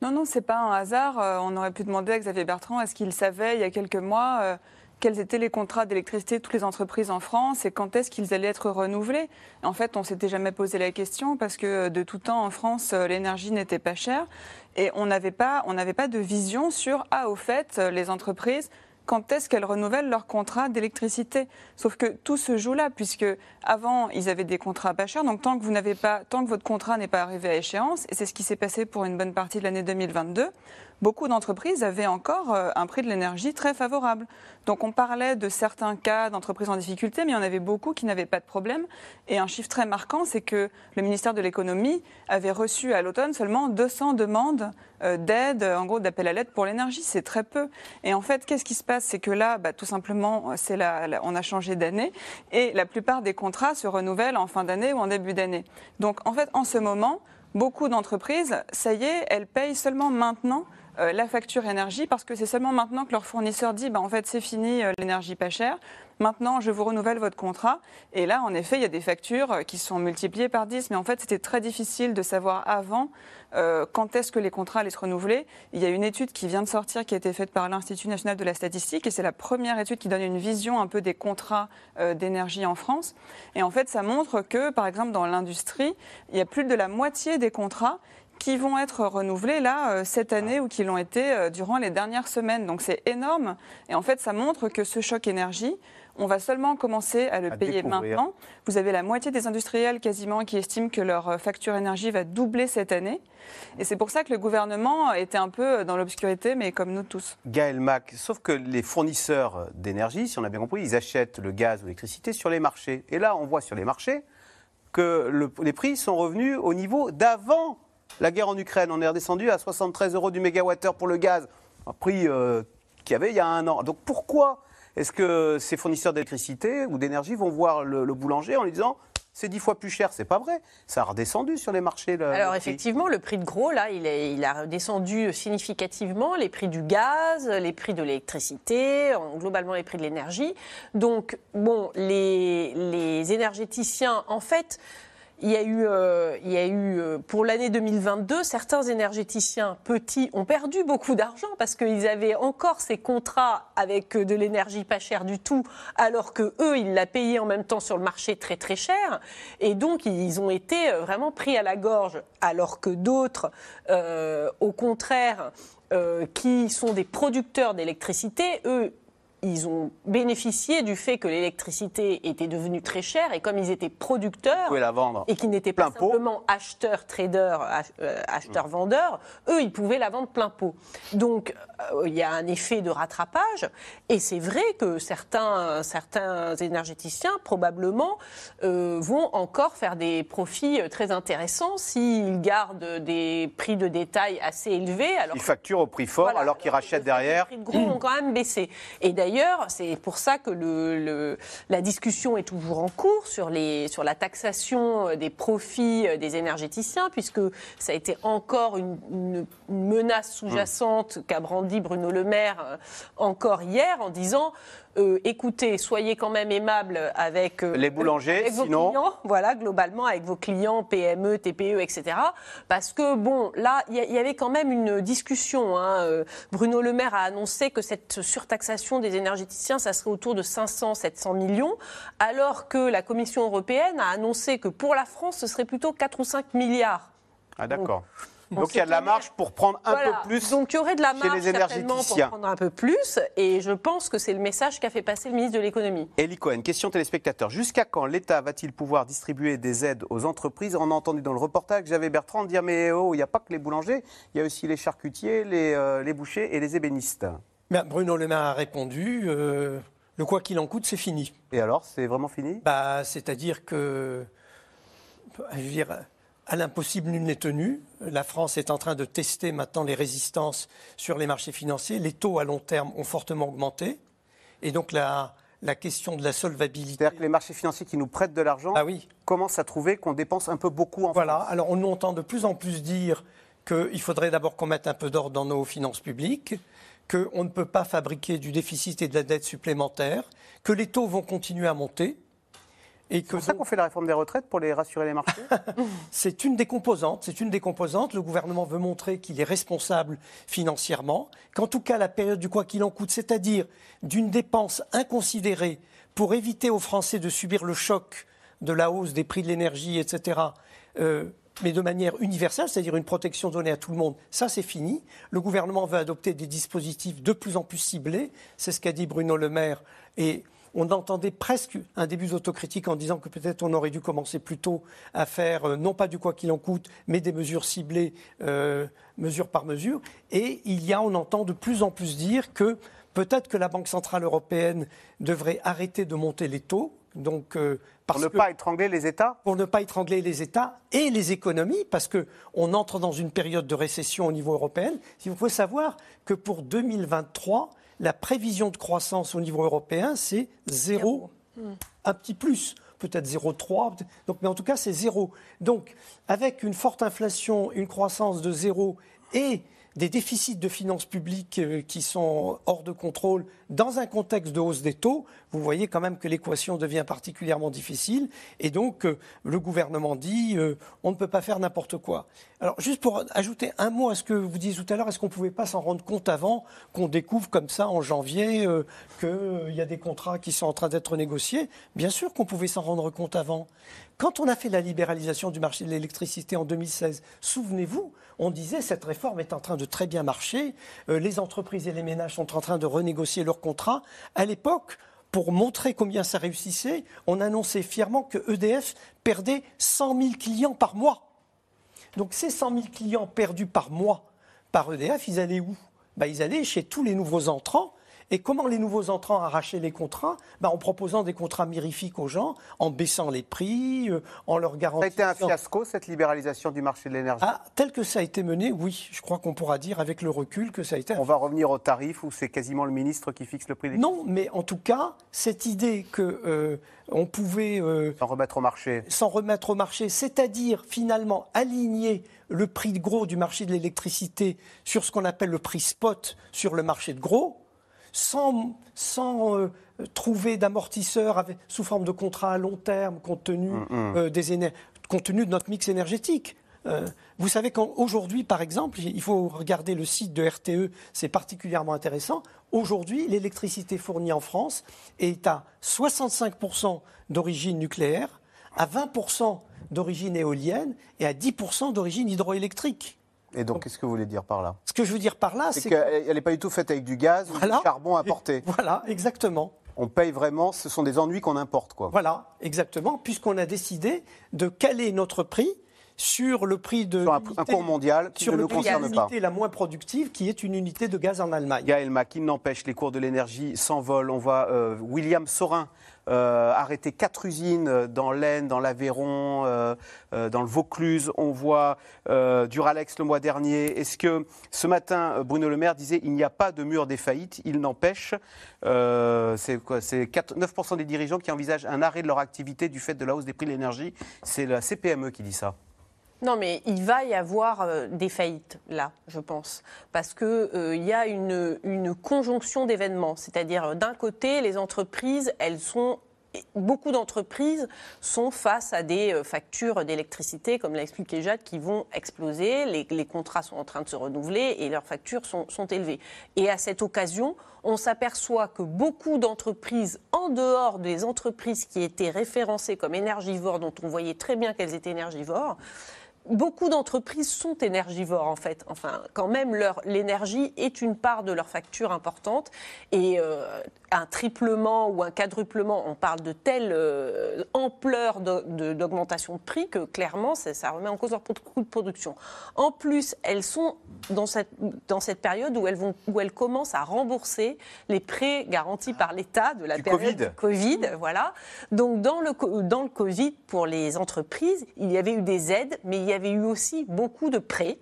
[SPEAKER 2] Non, non, c'est pas un hasard. Euh, on aurait pu demander à Xavier Bertrand est-ce qu'il savait il y a quelques mois euh, quels étaient les contrats d'électricité de toutes les entreprises en France et quand est-ce qu'ils allaient être renouvelés? En fait, on s'était jamais posé la question parce que de tout temps en France, euh, l'énergie n'était pas chère et on n'avait pas, pas de vision sur ah au fait, les entreprises quand est-ce qu'elles renouvellent leur contrat d'électricité? Sauf que tout se joue là, puisque avant, ils avaient des contrats pas chers. Donc tant que, vous pas, tant que votre contrat n'est pas arrivé à échéance, et c'est ce qui s'est passé pour une bonne partie de l'année 2022, beaucoup d'entreprises avaient encore euh, un prix de l'énergie très favorable. Donc on parlait de certains cas d'entreprises en difficulté, mais il y en avait beaucoup qui n'avaient pas de problème. Et un chiffre très marquant, c'est que le ministère de l'économie avait reçu à l'automne seulement 200 demandes euh, d'aide, en gros d'appel à l'aide pour l'énergie. C'est très peu. Et en fait, qu'est-ce qui se passe C'est que là, bah, tout simplement, on a changé d'année et la plupart des contrats se renouvellent en fin d'année ou en début d'année. Donc en fait, en ce moment, beaucoup d'entreprises, ça y est, elles payent seulement maintenant euh, la facture énergie parce que c'est seulement maintenant que leur fournisseur dit bah, en fait c'est fini euh, l'énergie pas chère. Maintenant, je vous renouvelle votre contrat. Et là, en effet, il y a des factures euh, qui sont multipliées par 10. Mais en fait, c'était très difficile de savoir avant quand est-ce que les contrats allaient se renouveler. Il y a une étude qui vient de sortir, qui a été faite par l'Institut national de la statistique. Et c'est la première étude qui donne une vision un peu des contrats d'énergie en France. Et en fait, ça montre que, par exemple, dans l'industrie, il y a plus de la moitié des contrats qui vont être renouvelés là euh, cette année ou qui l'ont été euh, durant les dernières semaines. Donc c'est énorme. Et en fait, ça montre que ce choc énergie, on va seulement commencer à le
[SPEAKER 1] À
[SPEAKER 2] payer
[SPEAKER 1] découvrir.
[SPEAKER 2] maintenant. Vous avez la moitié des industriels quasiment qui estiment que leur euh, facture énergie va doubler cette année. Et c'est pour ça que le gouvernement était un peu dans l'obscurité, mais comme nous tous.
[SPEAKER 1] Gaël Mac, sauf que les fournisseurs d'énergie, si on a bien compris, ils achètent le gaz ou l'électricité sur les marchés. Et là, on voit sur les marchés que le- les prix sont revenus au niveau d'avant la guerre en Ukraine. On est redescendu à 73 euros du mégawattheure pour le gaz, un prix euh, qu'il y avait il y a un an. Donc pourquoi est-ce que ces fournisseurs d'électricité ou d'énergie vont voir le, le boulanger en lui disant c'est dix fois plus cher? C'est pas vrai. Ça a redescendu sur les marchés. le-
[SPEAKER 3] Alors
[SPEAKER 1] le
[SPEAKER 3] effectivement, le prix de gros, là, il, est- il a descendu significativement, les prix du gaz, les prix de l'électricité, en- globalement les prix de l'énergie. Donc, bon, les, les énergéticiens, en fait, il y a eu, euh, il y a eu euh, pour l'année 2022, certains énergéticiens petits ont perdu beaucoup d'argent parce qu'ils avaient encore ces contrats avec euh, de l'énergie pas chère du tout, alors que eux, ils la payaient en même temps sur le marché très très cher. Et donc, ils ont été vraiment pris à la gorge, alors que d'autres, au contraire, qui sont des producteurs d'électricité, eux, ils ont bénéficié du fait que l'électricité était devenue très chère et comme ils étaient producteurs
[SPEAKER 1] la vendre.
[SPEAKER 3] et qui n'étaient pas
[SPEAKER 1] Plein
[SPEAKER 3] simplement acheteurs, traders, euh, acheteurs-vendeurs, eux, ils pouvaient la vendre plein pot. Donc, euh, il y a un effet de rattrapage. Et c'est vrai que certains, certains énergéticiens, probablement, euh, vont encore faire des profits très intéressants s'ils gardent des prix de détail assez élevés. Alors
[SPEAKER 1] Ils facturent au prix fort
[SPEAKER 3] voilà,
[SPEAKER 1] alors qu'ils rachètent
[SPEAKER 3] les
[SPEAKER 1] derrière.
[SPEAKER 3] prix de gros ont quand même baissé. Et d'ailleurs, c'est pour ça que la discussion est toujours en cours sur, la taxation euh, des profits euh, des énergéticiens, puisque ça a été encore une, une- une menace sous-jacente qu'a brandi Bruno Le Maire euh, encore hier en disant euh, écoutez, soyez quand même aimables avec euh,
[SPEAKER 1] Les boulangers,
[SPEAKER 3] avec vos
[SPEAKER 1] sinon-
[SPEAKER 3] clients, voilà, globalement avec vos clients PME, TPE, etc. Parce que bon, là, il y, avait quand même une discussion. hein. Euh, Bruno Le Maire a annoncé que cette surtaxation des énergéticiens, ça serait autour de 500-700 millions, alors que la Commission européenne a annoncé que pour la France, ce serait plutôt 4 ou 5 milliards.
[SPEAKER 1] Ah d'accord. Donc il y a de la marge pour prendre un
[SPEAKER 3] Voilà.
[SPEAKER 1] peu plus.
[SPEAKER 3] Donc il y aurait de la marge certainement pour prendre un peu plus, et je pense que c'est le message qu'a fait passer le ministre de l'économie.
[SPEAKER 1] Elie Cohen, question téléspectateur. Jusqu'à quand l'État va-t-il pouvoir distribuer des aides aux entreprises? On a entendu dans le reportage, j'avais Bertrand dire mais oh, il n'y a pas que les boulangers, il y a aussi les charcutiers, les, euh, les bouchers et les ébénistes.
[SPEAKER 4] Bien, Bruno Le Maire a répondu euh, le quoi qu'il en coûte, c'est fini.
[SPEAKER 1] Et alors, c'est vraiment fini?
[SPEAKER 4] Bah, C'est-à-dire que, je veux dire, à l'impossible, nul n'est tenu. La France est en train de tester maintenant les résistances sur les marchés financiers. Les taux à long terme ont fortement augmenté. Et donc, la, la question de la solvabilité.
[SPEAKER 1] C'est-à-dire que les marchés financiers qui nous prêtent de l'argent
[SPEAKER 4] Ah oui.
[SPEAKER 1] commencent à trouver qu'on dépense un peu beaucoup en
[SPEAKER 4] Voilà.
[SPEAKER 1] France.
[SPEAKER 4] Alors, on entend de plus en plus dire qu'il faudrait d'abord qu'on mette un peu d'ordre dans nos finances publiques, qu'on ne peut pas fabriquer du déficit et de la dette supplémentaire, que les taux vont continuer à monter.
[SPEAKER 1] C'est pour ça qu'on fait la réforme des retraites pour les rassurer les marchés
[SPEAKER 4] C'est une des composantes. C'est une des composantes. Le gouvernement veut montrer qu'il est responsable financièrement, qu'en tout cas la période du quoi qu'il en coûte, c'est-à-dire d'une dépense inconsidérée pour éviter aux Français de subir le choc de la hausse des prix de l'énergie, etc. euh, mais de manière universelle, c'est-à-dire une protection donnée à tout le monde. Ça, c'est fini. Le gouvernement veut adopter des dispositifs de plus en plus ciblés. C'est ce qu'a dit Bruno Le Maire. Et on entendait presque un début d'autocritique en disant que peut-être on aurait dû commencer plus tôt à faire, euh, non pas du quoi qu'il en coûte, mais des mesures ciblées, euh, mesure par mesure. Et il y a, on entend de plus en plus dire que peut-être que la Banque Centrale Européenne devrait arrêter de monter les taux. Donc, euh,
[SPEAKER 1] pour ne pas étrangler les États
[SPEAKER 4] Pour ne pas étrangler les États et les économies, parce qu'on entre dans une période de récession au niveau européen. Il faut savoir que pour 2023, la prévision de croissance au niveau européen, c'est zéro, un petit plus, peut-être 0,3, donc, mais en tout cas, c'est zéro. Donc, avec une forte inflation, une croissance de zéro et des déficits de finances publiques euh, qui sont hors de contrôle dans un contexte de hausse des taux, vous voyez quand même que l'équation devient particulièrement difficile. Et donc, euh, le gouvernement dit euh, on ne peut pas faire n'importe quoi. Alors, juste pour ajouter un mot à ce que vous disiez tout à l'heure, est-ce qu'on ne pouvait pas s'en rendre compte avant qu'on découvre comme ça en janvier qu'il y a des contrats qui sont en train d'être négociés? Bien sûr qu'on pouvait s'en rendre compte avant. Quand on a fait la libéralisation du marché de l'électricité en 2016, souvenez-vous, on disait cette réforme est en train de très bien marcher, euh, les entreprises et les ménages sont en train de renégocier leurs contrats. À l'époque, pour montrer combien ça réussissait, on annonçait fièrement que EDF perdait 100 000 clients par mois. Donc ces 100 000 clients perdus par mois par EDF, ils allaient où? Ben, Ils allaient chez tous les nouveaux entrants et comment les nouveaux entrants arrachaient les contrats ben, En proposant des contrats mirifiques aux gens, en baissant les prix, euh, en leur garantissant...
[SPEAKER 1] Ça a été un fiasco, cette libéralisation du marché de l'énergie?
[SPEAKER 4] Ah, Tel que ça a été mené, oui. Je crois qu'on pourra dire avec le recul que ça a été...
[SPEAKER 1] On va revenir au tarif où c'est quasiment le ministre qui fixe le prix des...
[SPEAKER 4] Non, mais en tout cas, cette idée que... Euh, on pouvait...
[SPEAKER 1] Euh, s'en remettre au marché.
[SPEAKER 4] S'en remettre au marché, c'est-à-dire finalement aligner le prix de gros du marché de l'électricité sur ce qu'on appelle le prix spot sur le marché de gros, sans, euh, trouver d'amortisseurs sous forme de contrats à long terme compte tenu, mm, mm. Euh, des compte tenu de notre mix énergétique. Euh, vous savez qu'aujourd'hui, par exemple, il faut regarder le site de RTE, c'est particulièrement intéressant. Aujourd'hui, l'électricité fournie en France est à 65% d'origine nucléaire, à 20% d'origine éolienne et à 10% d'origine hydroélectrique.
[SPEAKER 1] Et donc, qu'est-ce que vous voulez dire par là?
[SPEAKER 4] Ce que je veux dire par là,
[SPEAKER 1] c'est qu'elle n'est pas du tout faite avec du gaz ou du charbon importé.
[SPEAKER 4] Voilà, exactement.
[SPEAKER 1] On paye vraiment, ce sont des ennuis qu'on importe, quoi.
[SPEAKER 4] Voilà, exactement, puisqu'on a décidé de caler notre prix sur le prix de
[SPEAKER 1] sur un, cours mondial qui
[SPEAKER 4] sur
[SPEAKER 1] ne
[SPEAKER 4] le
[SPEAKER 1] nous concerne
[SPEAKER 4] pas. l'unité la moins productive, qui est une unité de gaz en Allemagne.
[SPEAKER 1] Gaël Mac, qui n'empêche, les cours de l'énergie s'envolent. On voit euh, William Sorin euh, arrêter quatre usines dans l'Aisne, dans l'Aveyron, euh, dans le Vaucluse. On voit Duralex le mois dernier. Est-ce que ce matin, Bruno Le Maire disait il n'y a pas de mur des faillites Il n'empêche, c'est 9% des dirigeants qui envisagent un arrêt de leur activité du fait de la hausse des prix de l'énergie. C'est la CPME qui dit ça.
[SPEAKER 3] Non, mais il va y avoir euh, des faillites là, je pense, parce qu'il euh, y a une, conjonction d'événements. C'est-à-dire, euh, d'un côté, les entreprises, elles sont beaucoup d'entreprises sont face à des factures d'électricité, comme l'a expliqué Jade, qui vont exploser. Les, contrats sont en train de se renouveler et leurs factures sont élevées. Et à cette occasion, on s'aperçoit que beaucoup d'entreprises, en dehors des entreprises qui étaient référencées comme énergivores, dont on voyait très bien qu'elles étaient énergivores, Beaucoup d'entreprises sont énergivores en fait. Enfin, quand même, l'énergie est une part de leur facture importante. Et euh, un triplement ou un quadruplement, on parle de telle euh, ampleur d'augmentation de, prix que clairement, ça, remet en cause leur coût de production. En plus, elles sont dans cette, dans cette période où elles, vont, où elles commencent à rembourser les prêts garantis par l'État de la période COVID. COVID. Voilà. Donc, dans le, dans le Covid, pour les entreprises, il y avait eu des aides, mais il y avait eu aussi beaucoup de prêts.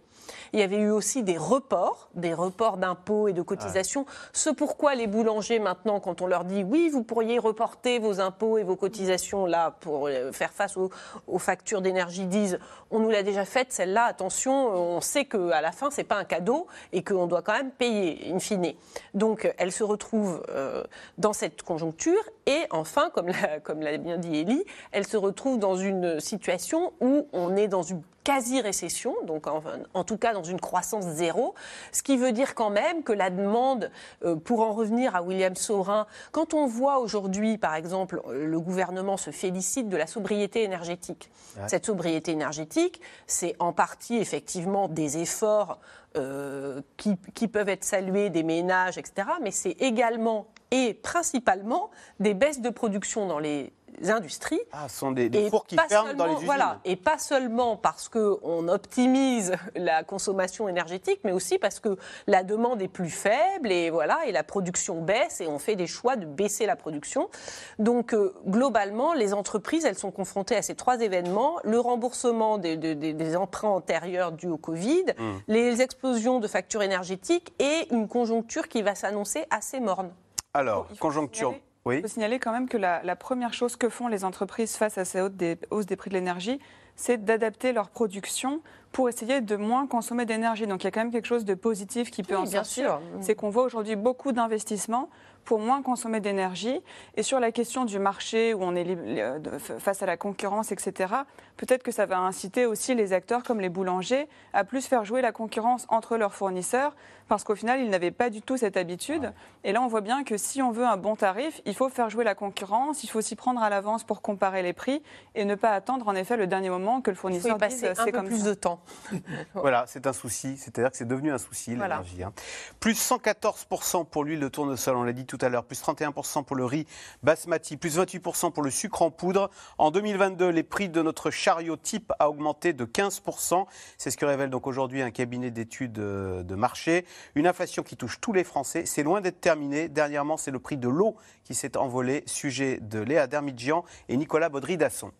[SPEAKER 3] Il y avait eu aussi des reports, des reports d'impôts et de cotisations. Ce pourquoi les boulangers, maintenant, quand on leur dit oui, vous pourriez reporter vos impôts et vos cotisations là pour euh, faire face aux, factures d'énergie, disent on nous l'a déjà faite, celle-là, attention, on sait qu'à la fin, ce n'est pas un cadeau et qu'on doit quand même payer, in fine. Donc, elle se retrouve euh, dans cette conjoncture et enfin, comme l'a, comme l'a bien dit Elie, elle se retrouve dans une situation où on est dans une quasi-récession, donc en, en, tout cas dans une croissance zéro, ce qui veut dire quand même que la demande, euh, pour en revenir à William Saurin, quand on voit aujourd'hui, par exemple, le gouvernement se félicite de la sobriété énergétique. Ouais. Cette sobriété énergétique, c'est en partie effectivement des efforts euh, qui, qui, peuvent être salués des ménages, etc. Mais c'est également et principalement des baisses de production dans les industries.
[SPEAKER 1] Ah, ce sont des, des fours qui ferment dans les usines.
[SPEAKER 3] Voilà, et pas seulement parce qu'on optimise la consommation énergétique, mais aussi parce que la demande est plus faible et, voilà, et la production baisse et on fait des choix de baisser la production. Donc, euh, globalement, les entreprises, elles sont confrontées à ces trois événements. Le remboursement des, des, des emprunts antérieurs dus au Covid, mmh. les explosions de factures énergétiques et une conjoncture qui va s'annoncer assez morne.
[SPEAKER 1] Alors, conjoncture...
[SPEAKER 2] Oui. Il faut signaler quand même que la, la, première chose que font les entreprises face à ces hausses des, hausses des prix de l'énergie, c'est d'adapter leur production pour essayer de moins consommer d'énergie. Donc il y a quand même quelque chose de positif qui peut
[SPEAKER 3] oui,
[SPEAKER 2] en
[SPEAKER 3] bien
[SPEAKER 2] sortir. C'est qu'on voit aujourd'hui beaucoup d'investissements pour moins consommer d'énergie. Et sur la question du marché où on est face à la concurrence, etc., peut-être que ça va inciter aussi les acteurs comme les boulangers à plus faire jouer la concurrence entre leurs fournisseurs parce qu'au final, ils n'avaient pas du tout cette habitude. Et là, on voit bien que si on veut un bon tarif, il faut faire jouer la concurrence, il faut s'y prendre à l'avance pour comparer les prix et ne pas attendre en effet le dernier moment que le fournisseur
[SPEAKER 3] il faut y
[SPEAKER 2] dise
[SPEAKER 3] passer un
[SPEAKER 2] c'est
[SPEAKER 3] peu
[SPEAKER 2] comme
[SPEAKER 3] plus
[SPEAKER 2] ça.
[SPEAKER 3] de temps.
[SPEAKER 1] voilà, c'est un souci. C'est-à-dire que c'est devenu un souci,
[SPEAKER 3] Voilà.
[SPEAKER 1] l'énergie. hein. Plus 114% pour l'huile de tournesol, on l'a dit tout à l'heure. Plus 31% pour le riz basmati. Plus 28% pour le sucre en poudre. En 2022, les prix de notre chariot type a augmenté de 15%. C'est ce que révèle donc aujourd'hui un cabinet d'études euh, de marché. Une inflation qui touche tous les Français. C'est loin d'être terminé. Dernièrement, c'est le prix de l'eau qui s'est envolé. Sujet de Léa Dermidjian et Nicolas Baudry-Dasson.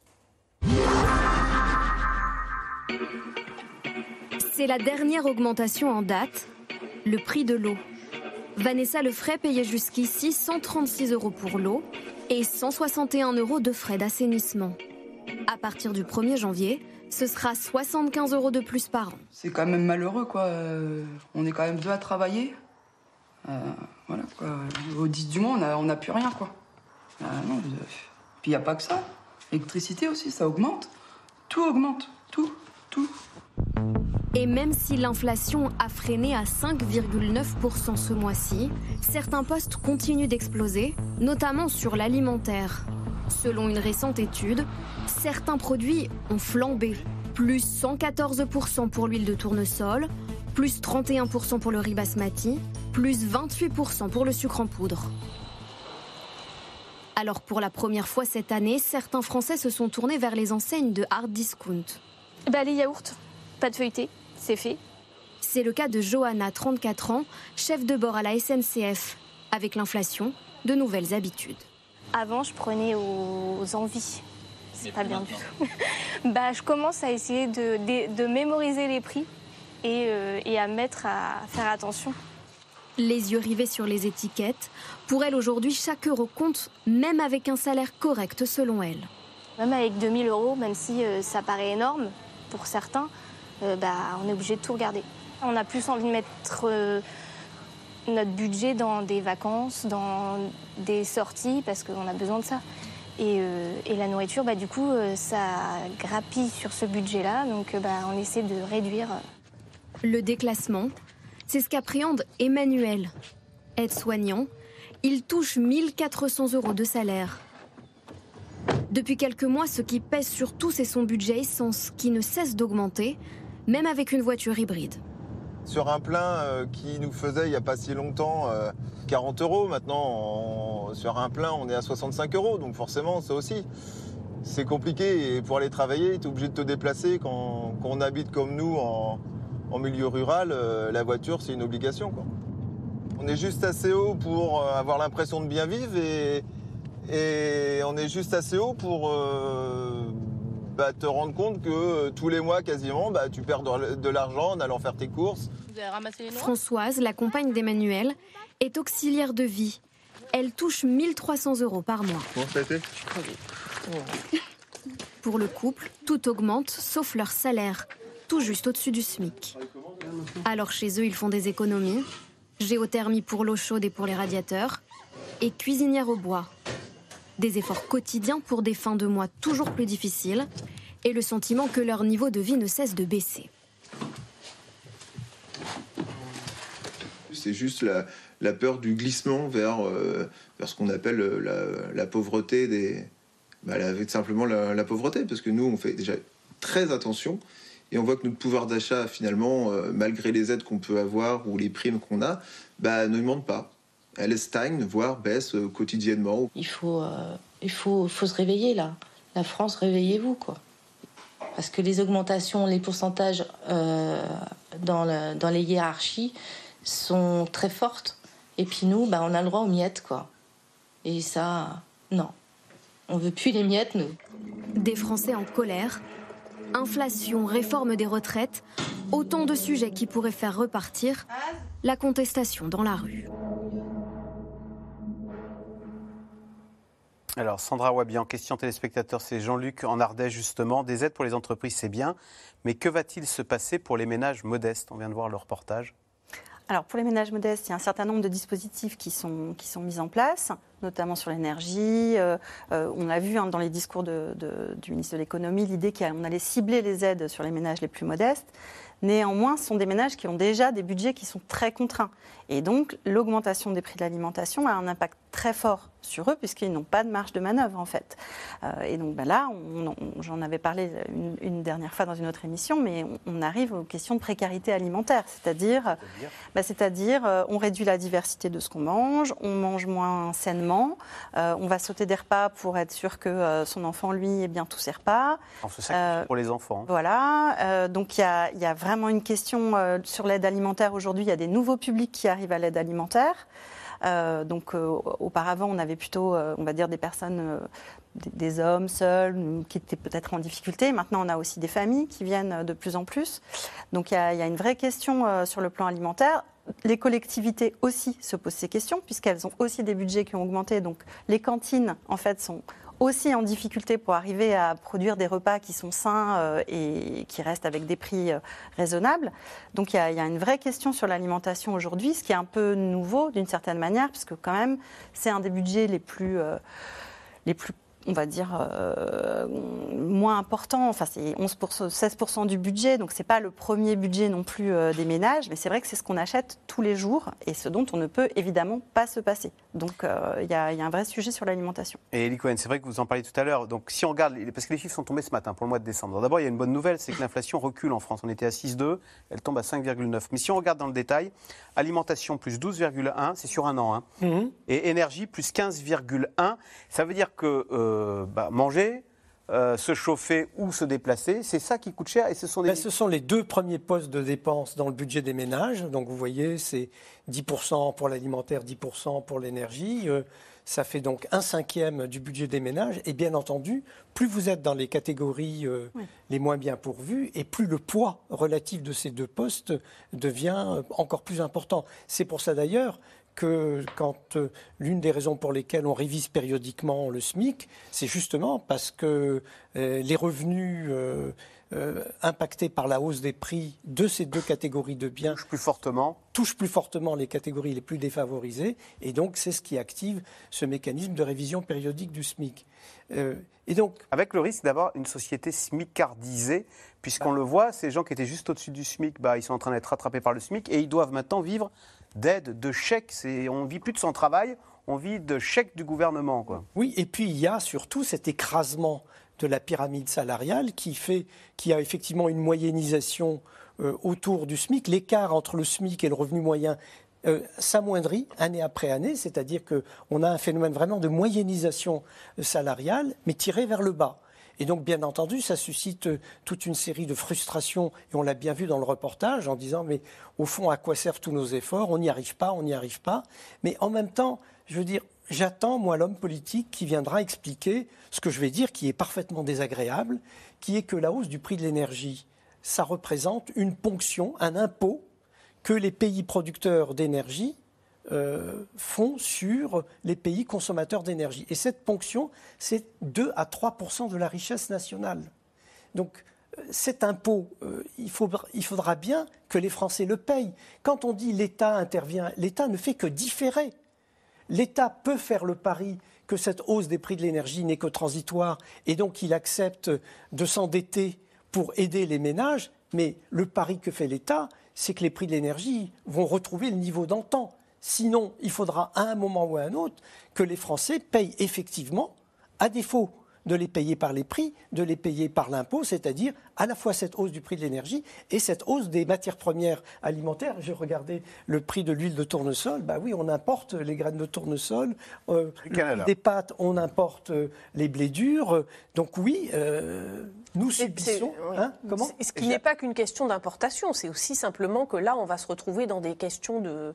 [SPEAKER 13] C'est la dernière augmentation en date, le prix de l'eau. Vanessa Lefray payait jusqu'ici 136 euros pour l'eau et 161 euros de frais d'assainissement. À partir du 1er janvier, ce sera 75 euros de plus par an.
[SPEAKER 14] C'est quand même malheureux, quoi. Euh, on est quand même deux à travailler. Euh, voilà, quoi. Au 10 du mois, on n'a plus rien, quoi. Euh, non, Puis il n'y a pas que ça. L'électricité aussi, ça augmente. Tout augmente. Tout, tout.
[SPEAKER 13] Et même si l'inflation a freiné à 5,9% ce mois-ci, certains postes continuent d'exploser, notamment sur l'alimentaire. Selon une récente étude, certains produits ont flambé. Plus 114% pour l'huile de tournesol, plus 31% pour le riz basmati, plus 28% pour le sucre en poudre. Alors pour la première fois cette année, certains Français se sont tournés vers les enseignes de hard discount.
[SPEAKER 15] Bah, les yaourts, pas de feuilleté, c'est fait.
[SPEAKER 13] C'est le cas de Johanna, 34 ans, chef de bord à la SNCF. Avec l'inflation, de nouvelles habitudes.
[SPEAKER 15] Avant, je prenais aux envies. C'est pas bien du tout. bah, je commence à essayer de, de, de mémoriser les prix et, euh, et, à mettre à faire attention.
[SPEAKER 13] Les yeux rivés sur les étiquettes. Pour elle, aujourd'hui, chaque euro compte, même avec un salaire correct selon elle.
[SPEAKER 15] Même avec 2000 euros, même si euh, ça paraît énorme pour certains, euh, bah, on est obligé de tout regarder. On a plus envie de mettre euh, notre budget dans des vacances, dans des sorties, parce qu'on a besoin de ça. Et, euh, la nourriture, bah, du coup, euh, ça grappille sur ce budget-là, donc bah, on essaie de réduire.
[SPEAKER 13] Le déclassement, c'est ce qu'appréhende Emmanuel. Aide-soignant, il touche 1400 euros de salaire. Depuis quelques mois, ce qui pèse surtout, c'est son budget essence, qui ne cesse d'augmenter, même avec une voiture hybride.
[SPEAKER 16] Sur un plein euh, qui nous faisait il n'y a pas si longtemps euh, 40 euros, maintenant sur un plein on est à 65 euros, donc forcément ça aussi c'est compliqué. Et pour aller travailler tu es obligé de te déplacer. Quand, on habite comme nous en, en milieu rural, euh, la voiture c'est une obligation. On est juste assez haut pour euh, avoir l'impression de bien vivre et, on est juste assez haut pour euh, bah, te rendre compte que euh, tous les mois quasiment bah, tu perds de, de l'argent en allant faire tes courses.
[SPEAKER 15] Vous avez ramassé les
[SPEAKER 13] Françoise, la compagne d'Emmanuel, est auxiliaire de vie. Elle touche 1300 euros par mois.
[SPEAKER 16] Bon, ça a été?
[SPEAKER 13] Pour le couple, tout augmente sauf leur salaire, tout juste au-dessus du SMIC. Alors chez eux, ils font des économies. Géothermie pour l'eau chaude et pour les radiateurs. Et cuisinière au bois. Des efforts quotidiens pour des fins de mois toujours plus difficiles. et le sentiment que leur niveau de vie ne cesse de baisser.
[SPEAKER 17] C'est juste la, peur du glissement vers, euh, ce qu'on appelle la, la, pauvreté des. Bah, simplement la, la, pauvreté, parce que nous, on fait déjà très attention et on voit que notre pouvoir d'achat, finalement, euh, malgré les aides qu'on peut avoir ou les primes qu'on a, bah, ne monte pas. Elle stagne, voire baisse euh, quotidiennement.
[SPEAKER 18] Il faut, euh, il faut, faut se réveiller là. La France, réveillez-vous quoi. Parce que les augmentations, les pourcentages dans, le, dans les hiérarchies sont très fortes. Et puis nous, bah, on a le droit aux miettes quoi. Et ça, non. On veut plus les miettes, nous.
[SPEAKER 13] Des Français en colère inflation, réforme des retraites, autant de sujets qui pourraient faire repartir la contestation dans la rue.
[SPEAKER 1] Alors, Sandra Wabian, question téléspectateur, c'est Jean-Luc en Ardèche justement. Des aides pour les entreprises, c'est bien, mais que va-t-il se passer pour les ménages modestes? On vient de voir le reportage.
[SPEAKER 5] Alors pour les ménages modestes, il y a un certain nombre de dispositifs qui sont, qui sont mis en place, notamment sur l'énergie. Euh, euh, on a vu hein, dans les discours de, du ministre de l'économie l'idée qu'on allait cibler les aides sur les ménages les plus modestes. Néanmoins, ce sont des ménages qui ont déjà des budgets qui sont très contraints. Et donc, l'augmentation des prix de l'alimentation a un impact très fort sur eux, puisqu'ils n'ont pas de marge de manœuvre, en fait. Euh, et donc ben là, j'en avais parlé une, dernière fois dans une autre émission, mais on, arrive aux questions de précarité alimentaire, c'est-à-dire, ben, c'est-à-dire, euh, on réduit la diversité de ce qu'on mange, on mange moins sainement, euh, on va sauter des repas pour être sûr que son enfant, lui, ait bien tous ses repas.
[SPEAKER 1] On se sacrifie pour les enfants.
[SPEAKER 5] Voilà. donc, il y a, y a, vraiment une question sur l'aide alimentaire. Aujourd'hui, il y a des nouveaux publics qui arrivent à l'aide alimentaire. Euh, donc euh, auparavant, on avait plutôt, euh, on va dire, des personnes, des, hommes seuls qui étaient peut-être en difficulté. Maintenant, on a aussi des familles qui viennent de plus en plus. Donc il y, a une vraie question sur le plan alimentaire les collectivités aussi se posent ces questions, puisqu'elles ont aussi des budgets qui ont augmenté. Donc les cantines, en fait, sont aussi en difficulté pour arriver à produire des repas qui sont sains euh, et qui restent avec des prix euh, raisonnables. Donc il y, a une vraie question sur l'alimentation aujourd'hui, ce qui est un peu nouveau d'une certaine manière, puisque quand même c'est un des budgets les plus, euh, les plus on va dire, euh, moins important. Enfin, c'est 16% du budget, donc ce n'est pas le premier budget non plus euh, des ménages, mais c'est vrai que c'est ce qu'on achète tous les jours et ce dont on ne peut évidemment pas se passer. Donc euh, il y, a un vrai sujet sur l'alimentation.
[SPEAKER 1] Et Elie Cohen, c'est vrai que vous en parliez tout à l'heure. Donc si on regarde, parce que les chiffres sont tombés ce matin pour le mois de décembre. D'abord, il y a une bonne nouvelle, c'est que l'inflation recule en France. On était à 6,2, elle tombe à 5,9. Mais si on regarde dans le détail, alimentation plus 12,1, c'est sur un an. Hein. Mhm. Et énergie plus 15,1. Ça veut dire que euh, bah, manger, euh, se chauffer ou se déplacer, c'est ça qui coûte cher et ce sont
[SPEAKER 4] ben, ce sont les deux premiers postes de dépenses dans le budget des ménages. Donc vous voyez, c'est 10% pour l'alimentaire, 10% pour l'énergie. Euh, ça fait donc un cinquième du budget des ménages. Et bien entendu, plus vous êtes dans les catégories les moins bien pourvues, et plus le poids relatif de ces deux postes devient encore plus important. C'est pour ça d'ailleurs que quand euh, l'une des raisons pour lesquelles on révise périodiquement le SMIC, c'est justement parce que euh, les revenus euh, impactés par la hausse des prix de ces deux catégories de biens
[SPEAKER 1] touchent plus fortement
[SPEAKER 4] touchent plus fortement les catégories les plus défavorisées et donc c'est ce qui active ce mécanisme de révision périodique du SMIC.
[SPEAKER 1] et donc avec le risque d'avoir une société smicardisée puisqu'on le voit, ces gens qui étaient juste au-dessus du SMIC, bah, ils sont en train d'être rattrapés par le SMIC et ils doivent maintenant vivre d'aide, de chèques. On vit plus de son travail, on vit de chèques du gouvernement.
[SPEAKER 4] Oui, et puis il y a surtout cet écrasement de la pyramide salariale qui fait qu'il y a effectivement une moyennisation euh, autour du SMIC. L'écart entre le SMIC et le revenu moyen euh, s'amoindrit année après année, c'est-à-dire qu'on a un phénomène vraiment de moyennisation salariale, mais tiré vers le bas. Et donc, bien entendu, ça suscite euh, toute une série de frustrations, et on l'a bien vu dans le reportage, en disant, mais au fond, à quoi servent tous nos efforts? On n'y arrive pas, on n'y arrive pas. Mais en même temps, je veux dire, j'attends, moi, l'homme politique qui viendra expliquer ce que je vais dire, qui est parfaitement désagréable, qui est que la hausse du prix de l'énergie, ça représente une ponction, un impôt que les pays producteurs d'énergie euh, font sur les pays consommateurs d'énergie. Et cette ponction, c'est 2 à 3 de la richesse nationale. Donc euh, cet impôt, euh, il, il, faudra, bien que les Français le payent. Quand on dit l'État intervient, l'État ne fait que différer. L'État peut faire le pari que cette hausse des prix de l'énergie n'est que transitoire et donc il accepte de s'endetter pour aider les ménages. Mais le pari que fait l'État, c'est que les prix de l'énergie vont retrouver le niveau d'antan. Sinon, il faudra à un moment ou à un autre que les Français payent effectivement, à défaut de les payer par les prix, de les payer par l'impôt, c'est-à-dire à la fois cette hausse du prix de l'énergie et cette hausse des matières premières alimentaires. J'ai regardé le prix de l'huile de tournesol. Bah oui, on importe les graines de tournesol, euh, des pâtes, on importe euh, les blés durs. Donc oui, euh, nous subissons. Hein, comment
[SPEAKER 3] Ce qui n'est pas qu'une question d'importation, c'est aussi simplement que là, on va se retrouver dans des questions de,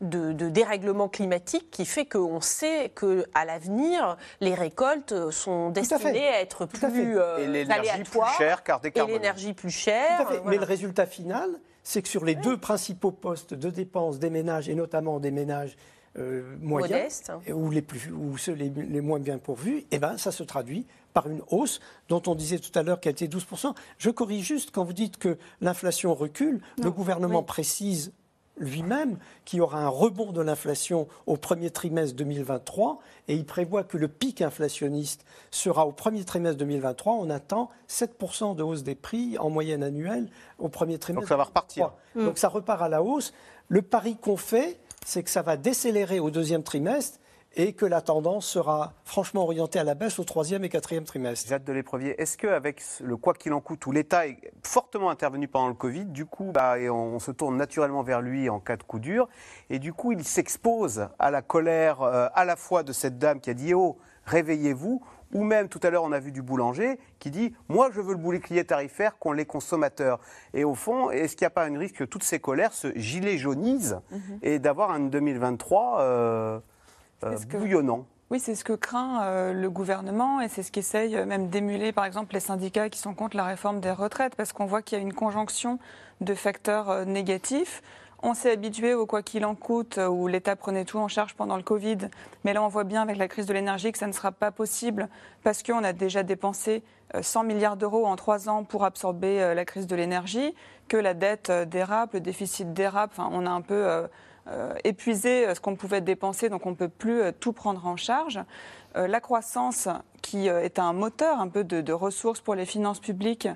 [SPEAKER 3] de, de dérèglement climatique qui fait qu'on sait qu'à l'avenir, les récoltes sont destinées à, être plus
[SPEAKER 1] euh, et l'énergie plus chère car
[SPEAKER 3] Et l'énergie plus chère.
[SPEAKER 4] Euh, Mais le résultat final, c'est que sur les deux principaux postes de dépenses des ménages, et notamment des ménages euh, moyens, ou, les, plus, ou ceux les, les moins bien pourvus, eh ben, ça se traduit par une hausse dont on disait tout à l'heure qu'elle était 12%. Je corrige juste quand vous dites que l'inflation recule, le gouvernement précise lui-même qu'il y aura un rebond de l'inflation au premier trimestre 2023 et il prévoit que le pic inflationniste sera au premier trimestre 2023. On attend 7% de hausse des prix en moyenne annuelle au premier trimestre.
[SPEAKER 1] Donc ça va repartir.
[SPEAKER 4] Donc ça repart à la hausse. Le pari qu'on fait, c'est que ça va décélérer au deuxième trimestre et que la tendance sera franchement orientée à la baisse au troisième et quatrième trimestre.
[SPEAKER 1] Jacques de l'Éprevier, est-ce qu'avec le quoi qu'il en coûte, où l'État est fortement intervenu pendant le Covid, du coup, bah, on, se tourne naturellement vers lui en cas de coup dur, et du coup, il s'expose à la colère euh, à la fois de cette dame qui a dit Oh, réveillez-vous, ou même tout à l'heure, on a vu du boulanger qui dit Moi, je veux le bouclier tarifaire qu'ont les consommateurs. Et au fond, est-ce qu'il n'y a pas un risque que toutes ces colères se gilet jaunisent et d'avoir un 2023 euh, euh,
[SPEAKER 2] que-
[SPEAKER 1] bouillonnant?
[SPEAKER 2] Oui, c'est ce que craint euh, le gouvernement et c'est ce qu'essaye euh, même d'émuler, par exemple, les syndicats qui sont contre la réforme des retraites, parce qu'on voit qu'il y a une conjonction de facteurs euh, négatifs. On s'est habitué au quoi qu'il en coûte, euh, où l'État prenait tout en charge pendant le Covid. Mais là, on voit bien avec la crise de l'énergie que ça ne sera pas possible parce qu'on a déjà dépensé euh, 100 milliards d'euros en trois ans pour absorber euh, la crise de l'énergie, que la dette euh, dérape, le déficit dérape. Enfin, on a un peu euh, euh, épuisé euh, ce qu'on pouvait dépenser, donc on ne peut plus euh, tout prendre en charge. Euh, la croissance, qui euh, est un moteur un peu de ressources pour les finances publiques,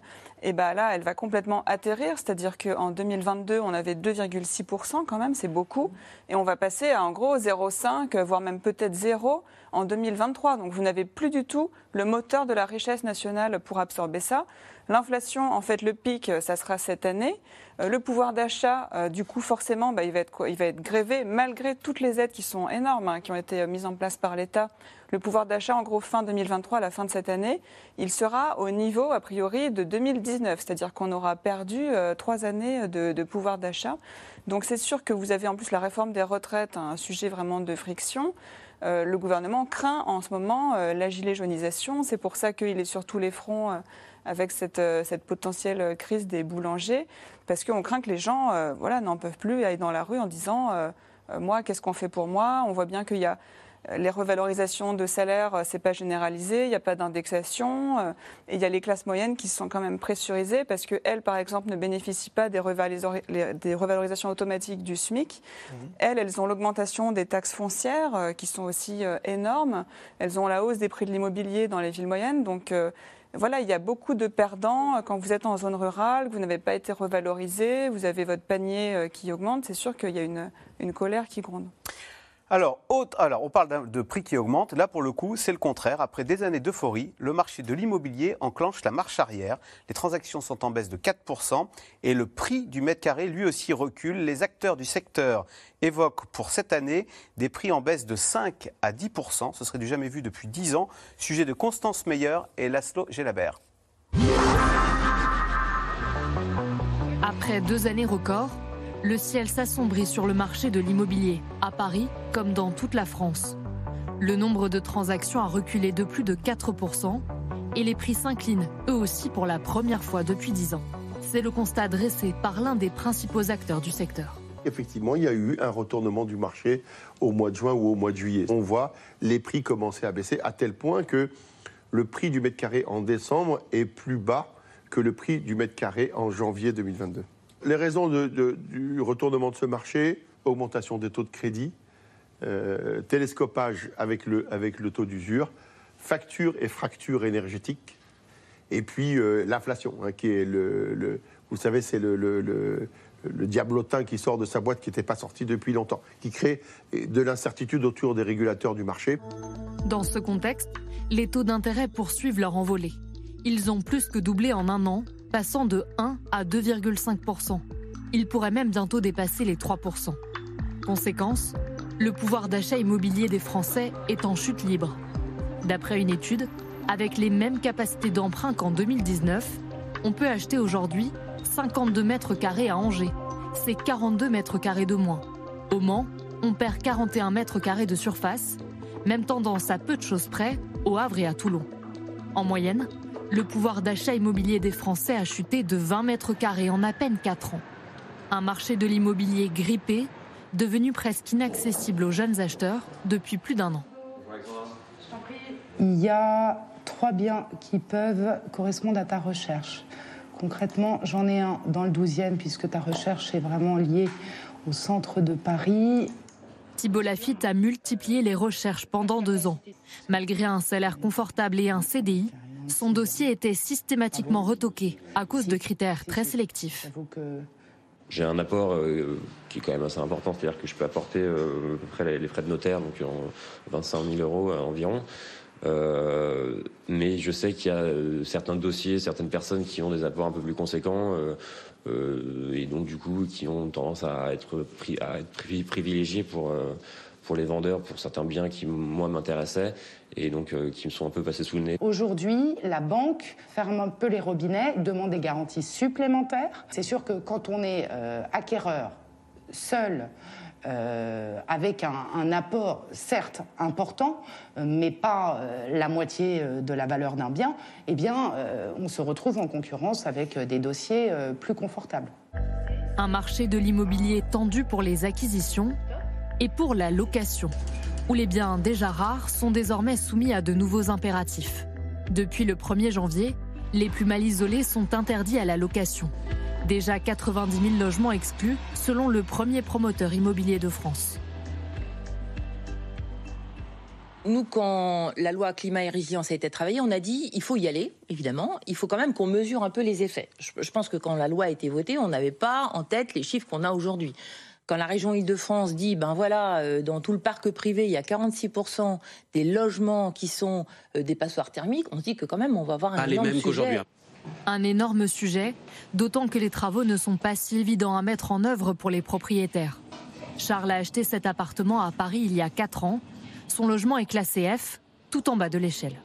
[SPEAKER 2] et ben là, elle va complètement atterrir. C'est-à-dire qu'en 2022, on avait 2,6% quand même, c'est beaucoup. Et on va passer à en gros 0,5, voire même peut-être 0 en 2023. Donc vous n'avez plus du tout le moteur de la richesse nationale pour absorber ça. L'inflation, en fait, le pic, ça sera cette année. Euh, le pouvoir d'achat, euh, du coup, forcément, bah, il, va être il va être grévé, malgré toutes les aides qui sont énormes, hein, qui ont été euh, mises en place par l'État. Le pouvoir d'achat, en gros, fin 2023, à la fin de cette année, il sera au niveau, a priori, de 2019. C'est-à-dire qu'on aura perdu euh, trois années de, pouvoir d'achat. Donc c'est sûr que vous avez en plus la réforme des retraites, un sujet vraiment de friction. Euh, le gouvernement craint en ce moment euh, la gilet jaunisation. C'est pour ça qu'il est sur tous les fronts avec cette, cette potentielle crise des boulangers, parce qu'on craint que les gens voilà, n'en peuvent plus aller dans la rue en disant Moi, qu'est-ce qu'on fait pour moi? On voit bien qu'il y a les revalorisations de salaire, euh, c'est pas généralisé, il n'y a pas d'indexation, euh, et il y a les classes moyennes qui sont quand même pressurisées parce qu'elles, par exemple, ne bénéficient pas des, revalorisations automatiques du SMIC. Elles, elles ont l'augmentation des taxes foncières euh, qui sont aussi euh, énormes. Elles ont la hausse des prix de l'immobilier dans les villes moyennes. Donc euh, voilà, il y a beaucoup de perdants. Quand vous êtes en zone rurale, que vous n'avez pas été revalorisé, vous avez votre panier euh, qui augmente, c'est sûr qu'il y a une, une colère qui gronde.
[SPEAKER 1] Alors, alors, on parle de prix qui augmentent. Là, pour le coup, c'est le contraire. Après des années d'euphorie, le marché de l'immobilier enclenche la marche arrière. Les transactions sont en baisse de 4% et le prix du mètre carré, lui aussi, recule. Les acteurs du secteur évoquent pour cette année des prix en baisse de 5 à 10%. Ce serait du jamais vu depuis 10 ans. Sujet de Constance Meyer et Laszlo Gelabert.
[SPEAKER 19] Après deux années records, le ciel s'assombrit sur le marché de l'immobilier, à Paris comme dans toute la France. Le nombre de transactions a reculé de plus de 4% et les prix s'inclinent, eux aussi, pour la première fois depuis 10 ans. C'est le constat dressé par l'un des principaux acteurs du secteur.
[SPEAKER 20] Effectivement, il y a eu un retournement du marché au mois de juin ou au mois de juillet. On voit les prix commencer à baisser à tel point que le prix du mètre carré en décembre est plus bas que le prix du mètre carré en janvier 2022. Les raisons du retournement de ce marché, augmentation des taux de crédit, euh, télescopage avec le, taux d'usure, facture et fracture énergétique, et puis euh, l'inflation, hein, qui est le, le- vous savez, c'est le- le diablotin qui sort de sa boîte qui n'était pas sorti depuis longtemps, qui crée de l'incertitude autour des régulateurs du marché.
[SPEAKER 19] Dans ce contexte, les taux d'intérêt poursuivent leur envolée. Ils ont plus que doublé en un an, passant de 1 à 2,5% Ils pourraient même bientôt dépasser les 3% Conséquence, le pouvoir d'achat immobilier des Français est en chute libre. D'après une étude, avec les mêmes capacités d'emprunt qu'en 2019, on peut acheter aujourd'hui 52 mètres carrés à Angers. C'est 42 mètres carrés de moins. Au Mans, on perd 41 mètres carrés de surface, même tendance à peu de choses près au Havre et à Toulon. En moyenne, le pouvoir d'achat immobilier des Français a chuté de 20 mètres carrés en à peine 4 ans. Un marché de l'immobilier grippé, devenu presque inaccessible aux jeunes acheteurs depuis plus d'un an.
[SPEAKER 21] Il y a trois biens qui peuvent correspondre à ta recherche. Concrètement, j'en ai un dans le 12e, puisque ta recherche est vraiment liée au centre de Paris.
[SPEAKER 19] Thibault Lafitte a multiplié les recherches pendant deux ans. Malgré un salaire confortable et un CDI, son dossier était systématiquement retoqué à cause de critères très sélectifs.
[SPEAKER 22] J'ai un apport euh, qui est quand même assez important, c'est-à-dire que je peux apporter euh, à peu près les, frais de notaire, donc en 25 000 euros euh, environ. Euh, mais je sais qu'il y a euh, certains dossiers, certaines personnes qui ont des apports un peu plus conséquents euh, euh, et donc du coup qui ont tendance à être, privilégiés pour, euh, pour les vendeurs, pour certains biens qui moi m'intéressaient et donc euh, qui me sont un peu passés sous le nez.
[SPEAKER 21] Aujourd'hui, la banque ferme un peu les robinets, demande des garanties supplémentaires. C'est sûr que quand on est euh, acquéreur seul, euh, avec un, un apport certes important, euh, mais pas euh, la moitié euh, de la valeur d'un bien, eh bien, euh, on se retrouve en concurrence avec euh, des dossiers euh, plus confortables.
[SPEAKER 19] Un marché de l'immobilier tendu pour les acquisitions et pour la location, où les biens déjà rares sont désormais soumis à de nouveaux impératifs. Depuis le 1er janvier, les plus mal isolés sont interdits à la location. Déjà 90 000 logements exclus, selon le premier promoteur immobilier de France.
[SPEAKER 23] Nous, quand la loi climat et résilience a été travaillée, on a dit il faut y aller, évidemment. Il faut quand même qu'on mesure un peu les effets. Je, je pense que quand la loi a été votée, on n'avait pas en tête les chiffres qu'on a aujourd'hui. Quand la région Île-de-France dit, ben voilà, euh, dans tout le parc privé, il y a 46% des logements qui sont euh, des passoires thermiques, on se dit que quand même, on va avoir un
[SPEAKER 22] les
[SPEAKER 23] énorme
[SPEAKER 22] mêmes
[SPEAKER 23] sujet.
[SPEAKER 22] qu'aujourd'hui.
[SPEAKER 19] Un énorme sujet, d'autant que les travaux ne sont pas si évidents à mettre en œuvre pour les propriétaires. Charles a acheté cet appartement à Paris il y a 4 ans. Son logement est classé F, tout en bas de l'échelle.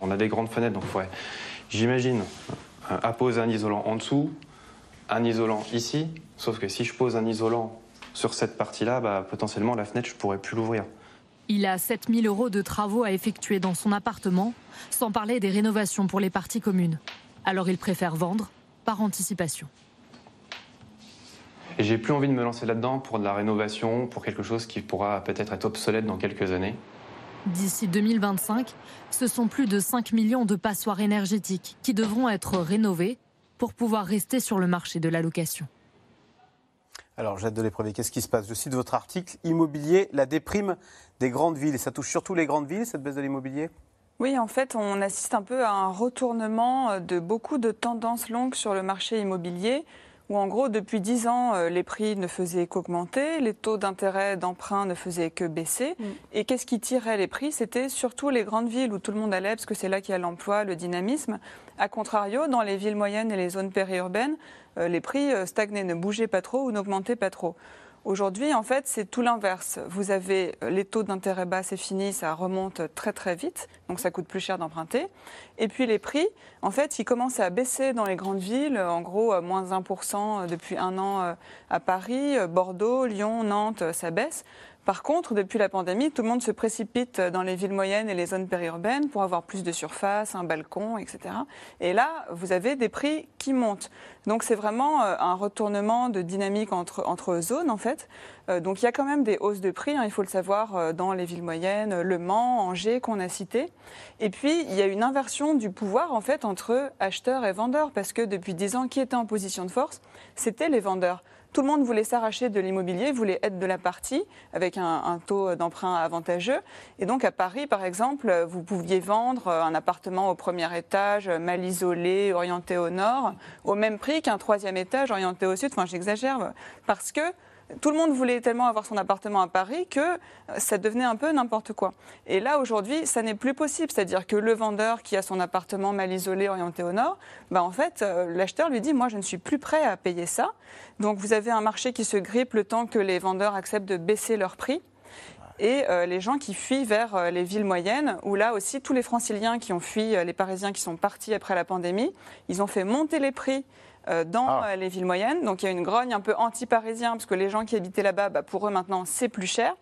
[SPEAKER 24] On a des grandes fenêtres, donc ouais. J'imagine euh, apposer un isolant en dessous, un isolant ici, sauf que si je pose un isolant sur cette partie-là, bah, potentiellement la fenêtre, je pourrais plus l'ouvrir.
[SPEAKER 19] Il a 7000 euros de travaux à effectuer dans son appartement, sans parler des rénovations pour les parties communes. Alors il préfère vendre par anticipation.
[SPEAKER 24] Et j'ai plus envie de me lancer là-dedans pour de la rénovation, pour quelque chose qui pourra peut-être être obsolète dans quelques années.
[SPEAKER 19] D'ici 2025, ce sont plus de 5 millions de passoires énergétiques qui devront être rénovées pour pouvoir rester sur le marché de la location.
[SPEAKER 1] Alors, Jette de l'épreuve, qu'est-ce qui se passe? Je cite votre article Immobilier, la déprime des grandes villes. Et ça touche surtout les grandes villes, cette baisse de l'immobilier?
[SPEAKER 2] Oui, en fait, on assiste un peu à un retournement de beaucoup de tendances longues sur le marché immobilier, où en gros, depuis 10 ans, euh, les prix ne faisaient qu'augmenter, les taux d'intérêt d'emprunt ne faisaient que baisser. Et qu'est-ce qui tirait les prix? C'était surtout les grandes villes où tout le monde allait, parce que c'est là qu'il y a l'emploi, le dynamisme. A contrario, dans les villes moyennes et les zones périurbaines, euh, les prix euh, stagnaient, ne bougeaient pas trop ou n'augmentaient pas trop. Aujourd'hui, en fait, c'est tout l'inverse. Vous avez euh, les taux d'intérêt bas, c'est fini, ça remonte très très vite, donc ça coûte plus cher d'emprunter. Et puis les prix, en fait, ils commencent à baisser dans les grandes villes, en gros, euh, moins 1% depuis un an euh, à Paris, euh, Bordeaux, Lyon, Nantes, euh, ça baisse. Par contre, depuis la pandémie, tout le monde se précipite dans les villes moyennes et les zones périurbaines pour avoir plus de surface, un balcon, etc. Et là, vous avez des prix qui montent. Donc c'est vraiment euh, un retournement de dynamique entre, entre zones, en fait. Euh, donc il y a quand même des hausses de prix, hein, il faut le savoir, euh, dans les villes moyennes, Le Mans, Angers, qu'on a cité. Et puis, il y a une inversion du pouvoir, en fait, entre acheteurs et vendeurs, parce que depuis 10 ans, qui était en position de force? C'était les vendeurs. Tout le monde voulait s'arracher de l'immobilier, voulait être de la partie avec un, taux d'emprunt avantageux. Et donc à Paris, par exemple, vous pouviez vendre un appartement au premier étage, mal isolé, orienté au nord, au même prix qu'un troisième étage orienté au sud. Enfin, j'exagère, parce que tout le monde voulait tellement avoir son appartement à Paris que ça devenait un peu n'importe quoi. Et là, aujourd'hui, ça n'est plus possible. C'est-à-dire que le vendeur qui a son appartement mal isolé, orienté au nord, bah, en fait, euh, l'acheteur lui dit Moi, je ne suis plus prêt à payer ça. Donc, vous avez un marché qui se grippe le temps que les vendeurs acceptent de baisser leur prix et euh, les gens qui fuient vers euh, les villes moyennes, où là aussi, tous les franciliens qui ont fui, euh, les Parisiens qui sont partis après la pandémie, ils ont fait monter les prix euh, dans
[SPEAKER 1] Ah.
[SPEAKER 2] euh, les villes moyennes. Donc il y a une grogne un peu anti-parisien, parce que les gens qui habitaient là-bas, bah, pour eux maintenant, c'est plus cher.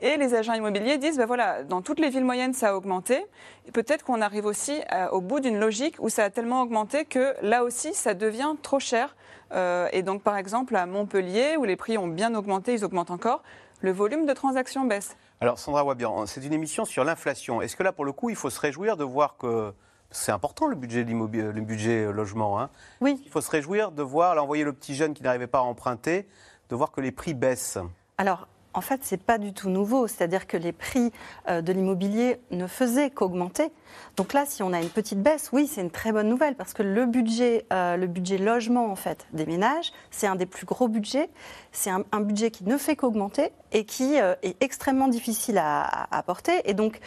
[SPEAKER 2] Et les agents immobiliers disent, bah, voilà, dans toutes les villes moyennes, ça a augmenté. Peut-être qu'on arrive aussi euh, au bout d'une logique où ça a tellement augmenté que là aussi, ça devient trop cher. Euh, et donc, par exemple, à Montpellier, où les prix ont bien augmenté, ils augmentent encore, le volume de transactions baisse.
[SPEAKER 1] Alors, Sandra Wabian, c'est une émission sur l'inflation. Est-ce que là, pour le coup, il faut se réjouir de voir que. C'est important le budget, le budget euh, logement. Hein.
[SPEAKER 5] Oui.
[SPEAKER 1] Il faut se réjouir de voir, là, envoyer le petit jeune qui n'arrivait pas à emprunter, de voir que les prix baissent.
[SPEAKER 5] Alors, en fait, ce n'est pas du tout nouveau. C'est-à-dire que les prix euh, de l'immobilier ne faisaient qu'augmenter. Donc là, si on a une petite baisse, oui, c'est une très bonne nouvelle parce que le budget, euh, le budget logement en fait des ménages, c'est un des plus gros budgets. C'est un, budget qui ne fait qu'augmenter et qui euh, est extrêmement difficile à, apporter. Et donc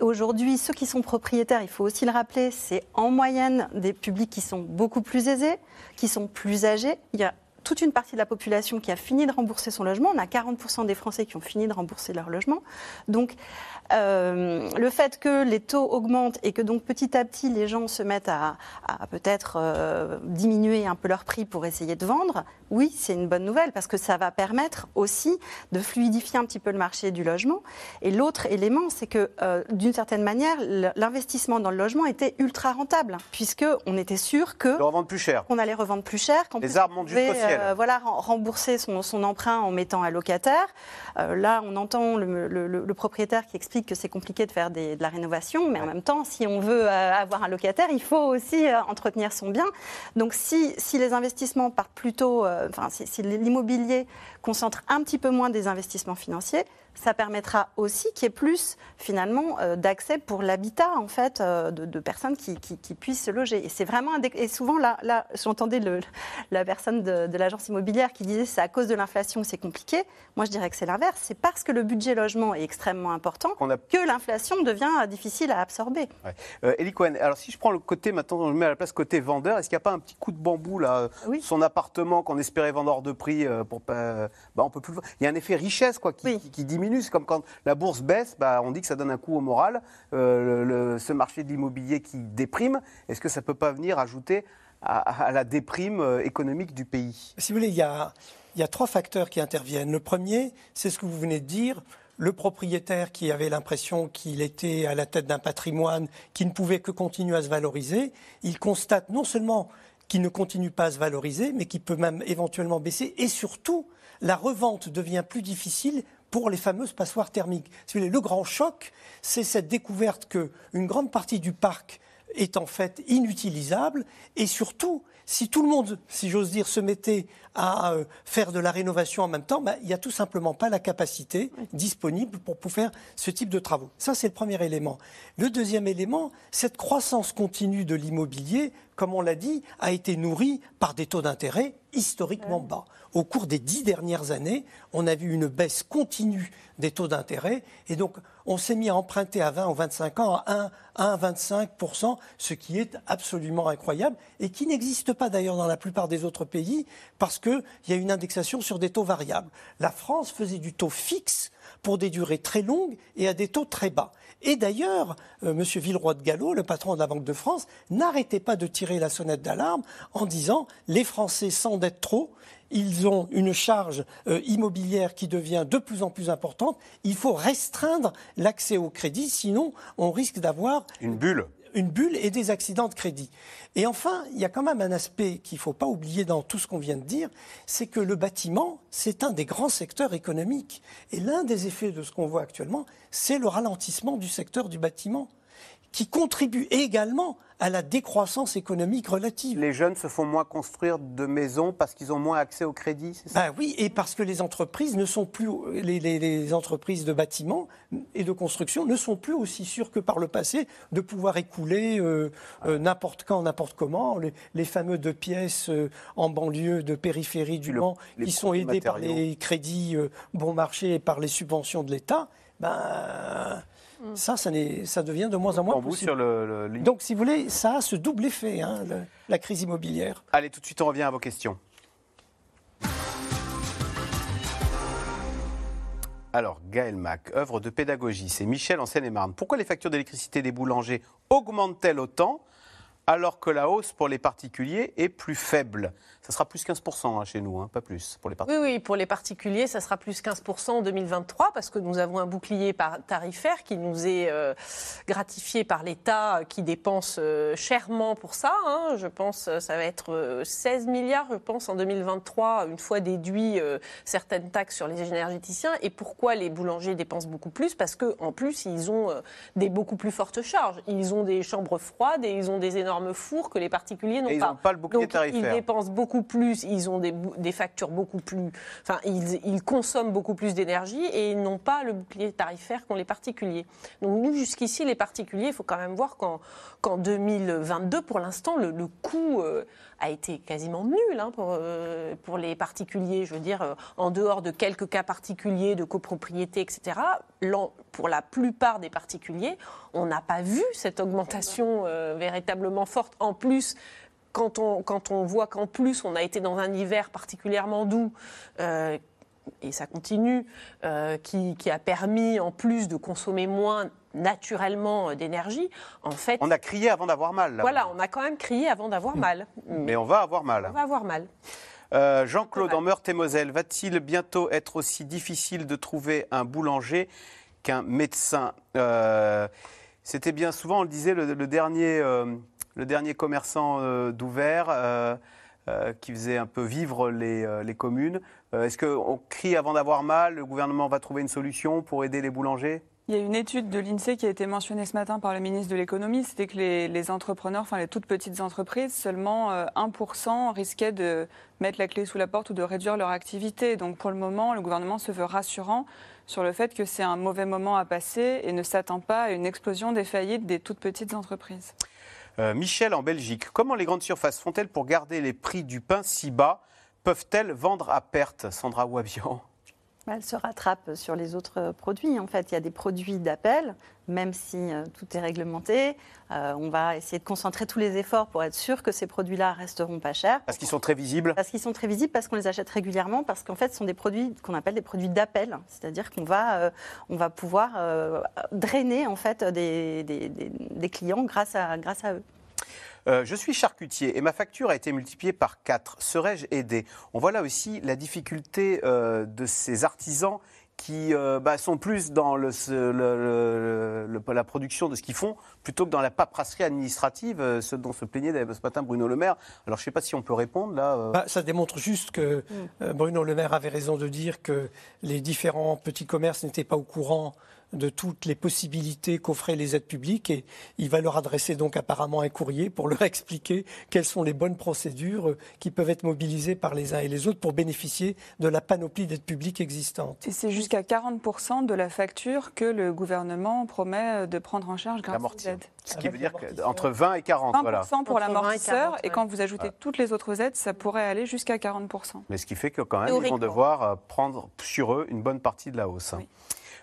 [SPEAKER 5] aujourd'hui, ceux qui sont propriétaires, il faut aussi le rappeler, c'est en moyenne des publics qui sont beaucoup plus aisés, qui sont plus âgés. Il y a toute une partie de la population qui a fini de rembourser son logement. On a 40% des Français qui ont fini de rembourser leur logement. Donc, euh, le fait que les taux augmentent et que donc petit à petit les gens se mettent à, à peut-être euh, diminuer un peu leur prix pour essayer de vendre, oui, c'est une bonne nouvelle parce que ça va permettre aussi de fluidifier un petit peu le marché du logement. Et l'autre élément, c'est que euh, d'une certaine manière, l'investissement dans le logement était ultra rentable puisque on était sûr que
[SPEAKER 1] De revendre plus cher.
[SPEAKER 5] qu'on allait revendre plus cher, qu'en
[SPEAKER 1] Les arbres
[SPEAKER 5] on
[SPEAKER 1] montent jusqu'au ciel.
[SPEAKER 5] Euh, voilà, rem- rembourser son, son emprunt en mettant un locataire. Euh, là, on entend le, le- le- le propriétaire qui explique que c'est compliqué de faire des- de la rénovation, mais en même temps, si on veut euh, avoir un locataire, il faut aussi entretenir son bien. Donc, si, si les investissements partent plutôt, enfin, si, si l'immobilier concentre un petit peu moins des investissements financiers, ça permettra aussi qu'il y ait plus finalement euh, d'accès pour l'habitat en fait euh, de, de personnes qui, qui- qui puissent se loger. Et c'est vraiment un et souvent là, là j'entendais la personne de, de l'agence immobilière qui disait c'est à cause de l'inflation que c'est compliqué. Moi je dirais que c'est l'inverse. C'est parce que le budget logement est extrêmement important que l'inflation devient euh, difficile à absorber.
[SPEAKER 1] Ouais. Euh, Elie Cohen, alors si je prends le côté, maintenant je me mets à la place côté vendeur, est-ce qu'il n'y a pas un petit coup de bambou là Son appartement qu'on espérait vendre hors de prix, euh, pour pas, bah, on peut plus. Il y a un effet richesse quoi, qui, qui- qui diminue. C'est comme quand la bourse baisse, bah, on dit que ça donne un coup au moral. Euh, ce marché de l'immobilier qui déprime, est-ce que ça ne peut pas venir ajouter à, la déprime euh, économique du pays?
[SPEAKER 4] Si vous voulez, il y a trois facteurs qui interviennent. Le premier, c'est ce que vous venez de dire. Le propriétaire qui avait l'impression qu'il était à la tête d'un patrimoine qui ne pouvait que continuer à se valoriser, il constate non seulement qu'il ne continue pas à se valoriser, mais qu'il peut même éventuellement baisser. Et surtout, la revente devient plus difficile pour les fameuses passoires thermiques. Le grand choc, c'est cette découverte qu'une grande partie du parc est en fait inutilisable et surtout si tout le monde, si j'ose dire, se mettait à euh, faire de la rénovation en même temps, ben, il n'y a tout simplement pas la capacité disponible pour, pour faire ce type de travaux. Ça, c'est le premier élément. Le deuxième élément, cette croissance continue de l'immobilier, comme on l'a dit, a été nourrie par des taux d'intérêt historiquement bas. Au cours des dix dernières années, on a vu une baisse continue des taux d'intérêt et donc on s'est mis à emprunter à 20 ou 25 ans à 1, 1 25 ce qui est absolument incroyable et qui n'existe pas d'ailleurs dans la plupart des autres pays parce qu'il y a une indexation sur des taux variables. La France faisait du taux fixe pour des durées très longues et à des taux très bas. Et d'ailleurs, euh, M. Villeroy de Gallo, le patron de la Banque de France, n'arrêtait pas de tirer la sonnette d'alarme en disant les Français s'endettent trop, ils ont une charge euh, immobilière qui devient de plus en plus importante, il faut restreindre l'accès au crédit, sinon on risque d'avoir
[SPEAKER 1] Une bulle.
[SPEAKER 4] Une bulle et des accidents de crédit. Et enfin, il y a quand même un aspect qu'il ne faut pas oublier dans tout ce qu'on vient de dire, c'est que le bâtiment, c'est un des grands secteurs économiques. Et l'un des effets de ce qu'on voit actuellement, c'est le ralentissement du secteur du bâtiment. Qui contribue également à la décroissance économique relative.
[SPEAKER 1] Les jeunes se font moins construire de maisons parce qu'ils ont moins accès au crédit, c'est ça?
[SPEAKER 4] Bah oui, et parce que les entreprises ne sont plus, les, les- les entreprises de bâtiment et de construction ne sont plus aussi sûres que par le passé de pouvoir écouler euh, euh, n'importe quand, n'importe comment. Les, les fameux deux pièces euh, en banlieue de périphérie du Mans
[SPEAKER 1] les
[SPEAKER 4] qui sont aidés par les crédits bon marché et par les subventions de l'État, ben, ça, ça, ça devient de moins en moins possible.
[SPEAKER 1] sur le, le-
[SPEAKER 4] Donc, si vous voulez, ça a ce double effet, hein, le- la crise immobilière.
[SPEAKER 1] Allez, tout de suite, on revient à vos questions. Alors, Gaël Mac, œuvre de pédagogie, c'est Michel en Seine-et-Marne. Pourquoi les factures d'électricité des boulangers augmentent-elles autant alors que la hausse pour les particuliers est plus faible? Ça sera plus 15% hein, chez nous, hein, pas plus pour les
[SPEAKER 3] Oui,
[SPEAKER 1] particuliers.
[SPEAKER 3] oui, pour les particuliers, ça sera plus 15% en 2023 parce que nous avons un bouclier tarifaire qui nous est euh, gratifié par l'État euh, qui dépense euh, chèrement pour ça. hein. Je pense ça va être euh, 16 milliards, je pense, en 2023, une fois déduit euh, certaines taxes sur les énergéticiens. Et pourquoi les boulangers dépensent beaucoup plus? Parce qu'en plus, ils ont des beaucoup plus fortes charges. Ils ont des chambres froides et ils ont des énormes fours que les particuliers n'ont
[SPEAKER 1] Et ils
[SPEAKER 3] pas.
[SPEAKER 1] n'ont pas le bouclier
[SPEAKER 3] Donc,
[SPEAKER 1] tarifaire.
[SPEAKER 3] Ils dépensent beaucoup plus, ils ont des, factures beaucoup plus. Enfin, ils, consomment beaucoup plus d'énergie et ils n'ont pas le bouclier tarifaire qu'ont les particuliers. Donc, nous, jusqu'ici, les particuliers, il faut quand même voir qu'en qu'en 2022, pour l'instant, le, coût euh, a été quasiment nul hein, pour, euh, pour les particuliers. Je veux dire, euh, en dehors de quelques cas particuliers de copropriété, etc., pour la plupart des particuliers, on n'a pas vu cette augmentation véritablement forte. En plus, quand on, quand on voit qu'en plus on a été dans un hiver particulièrement doux, euh, et ça continue, euh, qui, qui a permis en plus de consommer moins naturellement euh, d'énergie, en fait...
[SPEAKER 1] On a crié avant d'avoir mal. là.
[SPEAKER 3] Voilà, on a quand même crié avant d'avoir mal.
[SPEAKER 1] Mais on va avoir mal.
[SPEAKER 3] On va avoir mal.
[SPEAKER 1] Euh, Jean-Claude, en Meurthe-et-Moselle, va-t-il bientôt être aussi difficile de trouver un boulanger qu'un médecin? Euh, C'était bien souvent, on le disait, le, le dernier, le dernier commerçant euh, d'ouvert euh, euh, qui faisait un peu vivre les, communes. Est-ce qu'on crie avant d'avoir mal Le gouvernement va trouver une solution pour aider les boulangers?
[SPEAKER 2] Il y a une étude de l'INSEE qui a été mentionnée ce matin par le ministre de l'économie, c'était que les, les entrepreneurs, enfin les toutes petites entreprises, seulement euh, 1% risquaient de mettre la clé sous la porte ou de réduire leur activité. Donc pour le moment, le gouvernement se veut rassurant sur le fait que c'est un mauvais moment à passer et ne s'attend pas à une explosion des faillites des toutes petites entreprises.
[SPEAKER 1] Euh, Michel, en Belgique, comment les grandes surfaces font-elles pour garder les prix du pain si bas? Peuvent-elles vendre à perte? Sandra Wabian
[SPEAKER 5] Elle se rattrape sur les autres produits. En fait, il y a des produits d'appel, même si euh, tout est réglementé. Euh, on va essayer de concentrer tous les efforts pour être sûr que ces produits-là resteront pas chers.
[SPEAKER 1] Parce qu'ils sont très visibles
[SPEAKER 5] Parce qu'ils sont très visibles, parce qu'on les achète régulièrement, parce qu'en fait, ce sont des produits qu'on appelle des produits d'appel. C'est-à-dire qu'on va, euh, on va pouvoir euh, drainer en fait des, des- des- des clients grâce à, grâce à eux.
[SPEAKER 1] Euh, je suis charcutier et ma facture a été multipliée par 4. Serais-je aidé? On voit là aussi la difficulté euh, de ces artisans qui euh, bah, sont plus dans le, ce- le- le- le- la production de ce qu'ils font plutôt que dans la paperasserie administrative, euh, ce dont se plaignait d'ailleurs ce matin Bruno Le Maire. Alors je ne sais pas si on peut répondre là. euh.
[SPEAKER 4] Bah, ça démontre juste que euh, Bruno Le Maire avait raison de dire que les différents petits commerces n'étaient pas au courant de toutes les possibilités qu'offraient les aides publiques et il va leur adresser donc apparemment un courrier pour leur expliquer quelles sont les bonnes procédures qui peuvent être mobilisées par les uns et les autres pour bénéficier de la panoplie d'aides publiques existantes.
[SPEAKER 2] Et c'est jusqu'à 40% de la facture que le gouvernement promet de prendre en charge grâce aux aides.
[SPEAKER 1] Ce qui veut dire que entre 20 et 40,
[SPEAKER 2] 20%
[SPEAKER 1] voilà.
[SPEAKER 2] pour
[SPEAKER 3] Entre 20 et
[SPEAKER 2] l'amortisseur
[SPEAKER 3] 40,
[SPEAKER 2] et quand vous ajoutez toutes les autres aides, ça pourrait aller jusqu'à 40%.
[SPEAKER 1] Mais ce qui fait que quand même, ils vont devoir euh, prendre sur eux une bonne partie de la hausse. hein.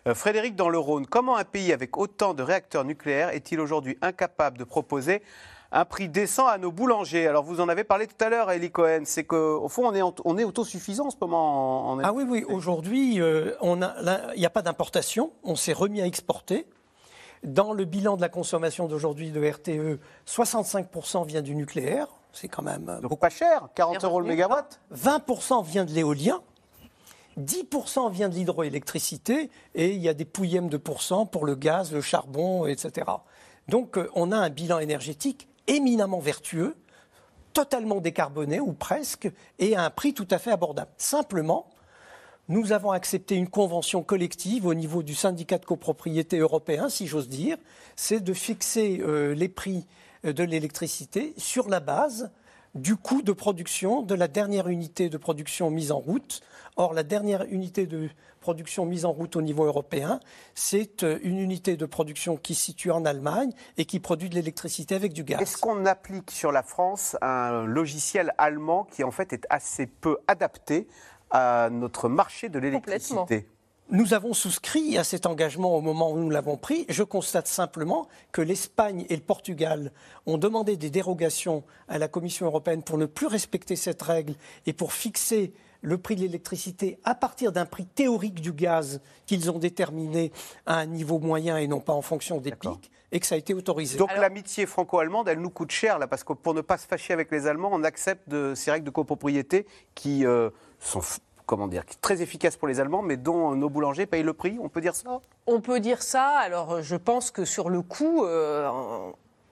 [SPEAKER 1] Euh, Frédéric, dans le Rhône, comment un pays avec autant de réacteurs nucléaires est-il aujourd'hui incapable de proposer un prix décent à nos boulangers? Alors, vous en avez parlé tout à l'heure, Elie Cohen. C'est qu'au fond, on est, en- on est autosuffisant en ce moment. en- en-
[SPEAKER 4] Ah oui, oui, aujourd'hui, euh, on a- là, il n'y a pas d'importation, on s'est remis à exporter. Dans le bilan de la consommation d'aujourd'hui de RTE, 65% vient du nucléaire, c'est quand même euh,
[SPEAKER 1] Donc pas cher, 40 euros le mégawatt.
[SPEAKER 4] 20% vient de l'éolien, 10% vient de l'hydroélectricité et il y a des pouillèmes de pourcents pour le gaz, le charbon, etc. Donc euh, on a un bilan énergétique éminemment vertueux, totalement décarboné ou presque, et à un prix tout à fait abordable. Simplement, nous avons accepté une convention collective au niveau du syndicat de copropriété européen, si j'ose dire, c'est de fixer euh, les prix euh, de l'électricité sur la base du coût de production de la dernière unité de production mise en route. Or, la dernière unité de production mise en route au niveau européen, c'est euh, une unité de production qui se situe en Allemagne et qui produit de l'électricité avec du gaz.
[SPEAKER 1] Est-ce qu'on applique sur la France un logiciel allemand qui en fait est assez peu adapté à notre marché de l'électricité?
[SPEAKER 4] Nous avons souscrit à cet engagement au moment où nous l'avons pris. Je constate simplement que l'Espagne et le Portugal ont demandé des dérogations à la Commission européenne pour ne plus respecter cette règle et pour fixer le prix de l'électricité à partir d'un prix théorique du gaz qu'ils ont déterminé à un niveau moyen et non pas en fonction des pics et que ça a été autorisé.
[SPEAKER 1] Donc l'amitié franco-allemande, elle nous coûte cher là parce que pour ne pas se fâcher avec les Allemands, on accepte de, ces règles de copropriété qui euh, sont comment dire, très efficaces pour les Allemands, mais dont nos boulangers payent le prix. On peut dire ça?
[SPEAKER 3] On peut dire ça. Alors, je pense que sur le coup, euh,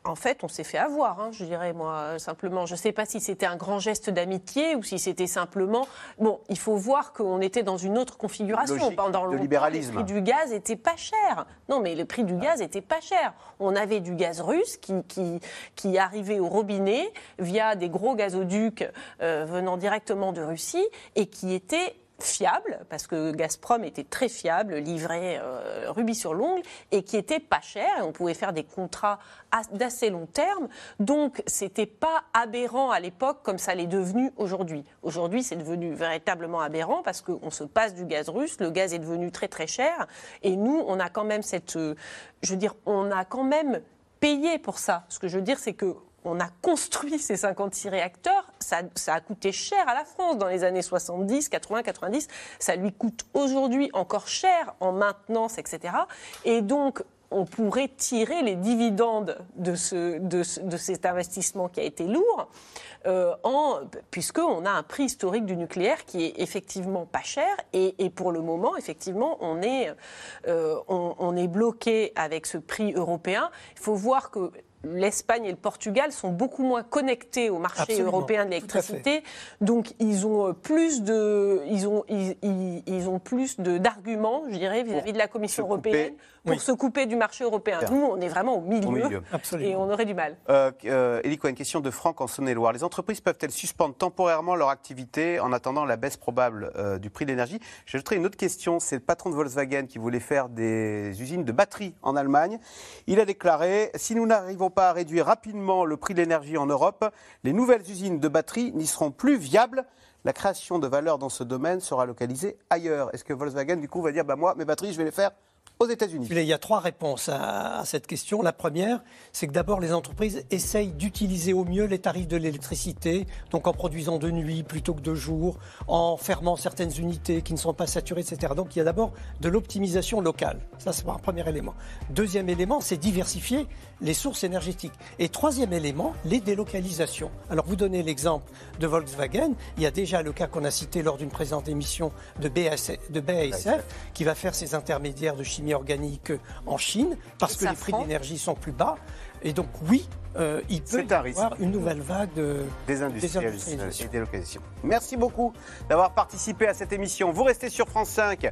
[SPEAKER 3] en fait, on s'est fait avoir, hein, je dirais, moi, simplement. Je ne sais pas si c'était un grand geste d'amitié ou si c'était simplement. Bon, il faut voir qu'on était dans une autre configuration.
[SPEAKER 1] Pendant le libéralisme.
[SPEAKER 3] Le prix du gaz était pas cher. Non, mais le prix du gaz était pas cher. On avait du gaz russe qui, qui, qui arrivait au robinet via des gros gazoducs euh, venant directement de Russie et qui était fiable, parce que Gazprom était très fiable, livré euh, rubis sur l'ongle, et qui était pas cher, et on pouvait faire des contrats d'assez long terme. Donc, c'était pas aberrant à l'époque comme ça l'est devenu aujourd'hui. Aujourd'hui, c'est devenu véritablement aberrant parce qu'on se passe du gaz russe, le gaz est devenu très très cher, et nous, on a quand même cette, euh, je veux dire, on a quand même payé pour ça. Ce que je veux dire, c'est que on a construit ces 56 réacteurs, ça, a coûté cher à la France dans les années 70, 80, 90. Ça lui coûte aujourd'hui encore cher en maintenance, etc. Et donc, on pourrait tirer les dividendes de, ce, de, cet investissement qui a été lourd, euh, puisqu'on a un prix historique du nucléaire qui est effectivement pas cher. Et, pour le moment, effectivement, on est, euh, on est bloqué avec ce prix européen. Il faut voir que l'Espagne et le Portugal sont beaucoup moins connectés au marché européen de l'électricité, donc ils ont euh, plus de, ils ont, ils, ont plus d'arguments, je dirais, vis-à-vis de la Commission européenne pour se couper du marché européen. Nous, on est vraiment au milieu, et on aurait du mal.
[SPEAKER 1] Euh, euh, une question de Franck en Saône-et-Loire. Les entreprises peuvent-elles suspendre temporairement leur activité en attendant la baisse probable euh, du prix de l'énergie? J'ajouterai une autre question. C'est le patron de Volkswagen qui voulait faire des usines de batteries en Allemagne. Il a déclaré si nous n'arrivons pas à réduire rapidement le prix de l'énergie en Europe, les nouvelles usines de batteries n'y seront plus viables la création de valeur dans ce domaine sera localisée ailleurs. Est-ce que Volkswagen, du coup, va dire bah, Moi, mes batteries, je vais les faire
[SPEAKER 4] Il y a trois réponses à, cette question. La première, c'est que d'abord, les entreprises essayent d'utiliser au mieux les tarifs de l'électricité, donc en produisant de nuit plutôt que de jour, en fermant certaines unités qui ne sont pas saturées, etc. Donc il y a d'abord de l'optimisation locale. Ça, c'est un premier élément. Deuxième élément, c'est diversifier les sources énergétiques. Et troisième élément, les délocalisations. Alors vous donnez l'exemple de Volkswagen. Il y a déjà le cas qu'on a cité lors d'une présente émission de, de BASF, qui va faire ses intermédiaires de chimie organique en Chine parce que les prix d'énergie sont plus bas. Et donc oui, euh, il peut y avoir une nouvelle vague de
[SPEAKER 1] désindustrialisation et délocalisation. Merci beaucoup d'avoir participé à cette émission. Vous restez sur France 5.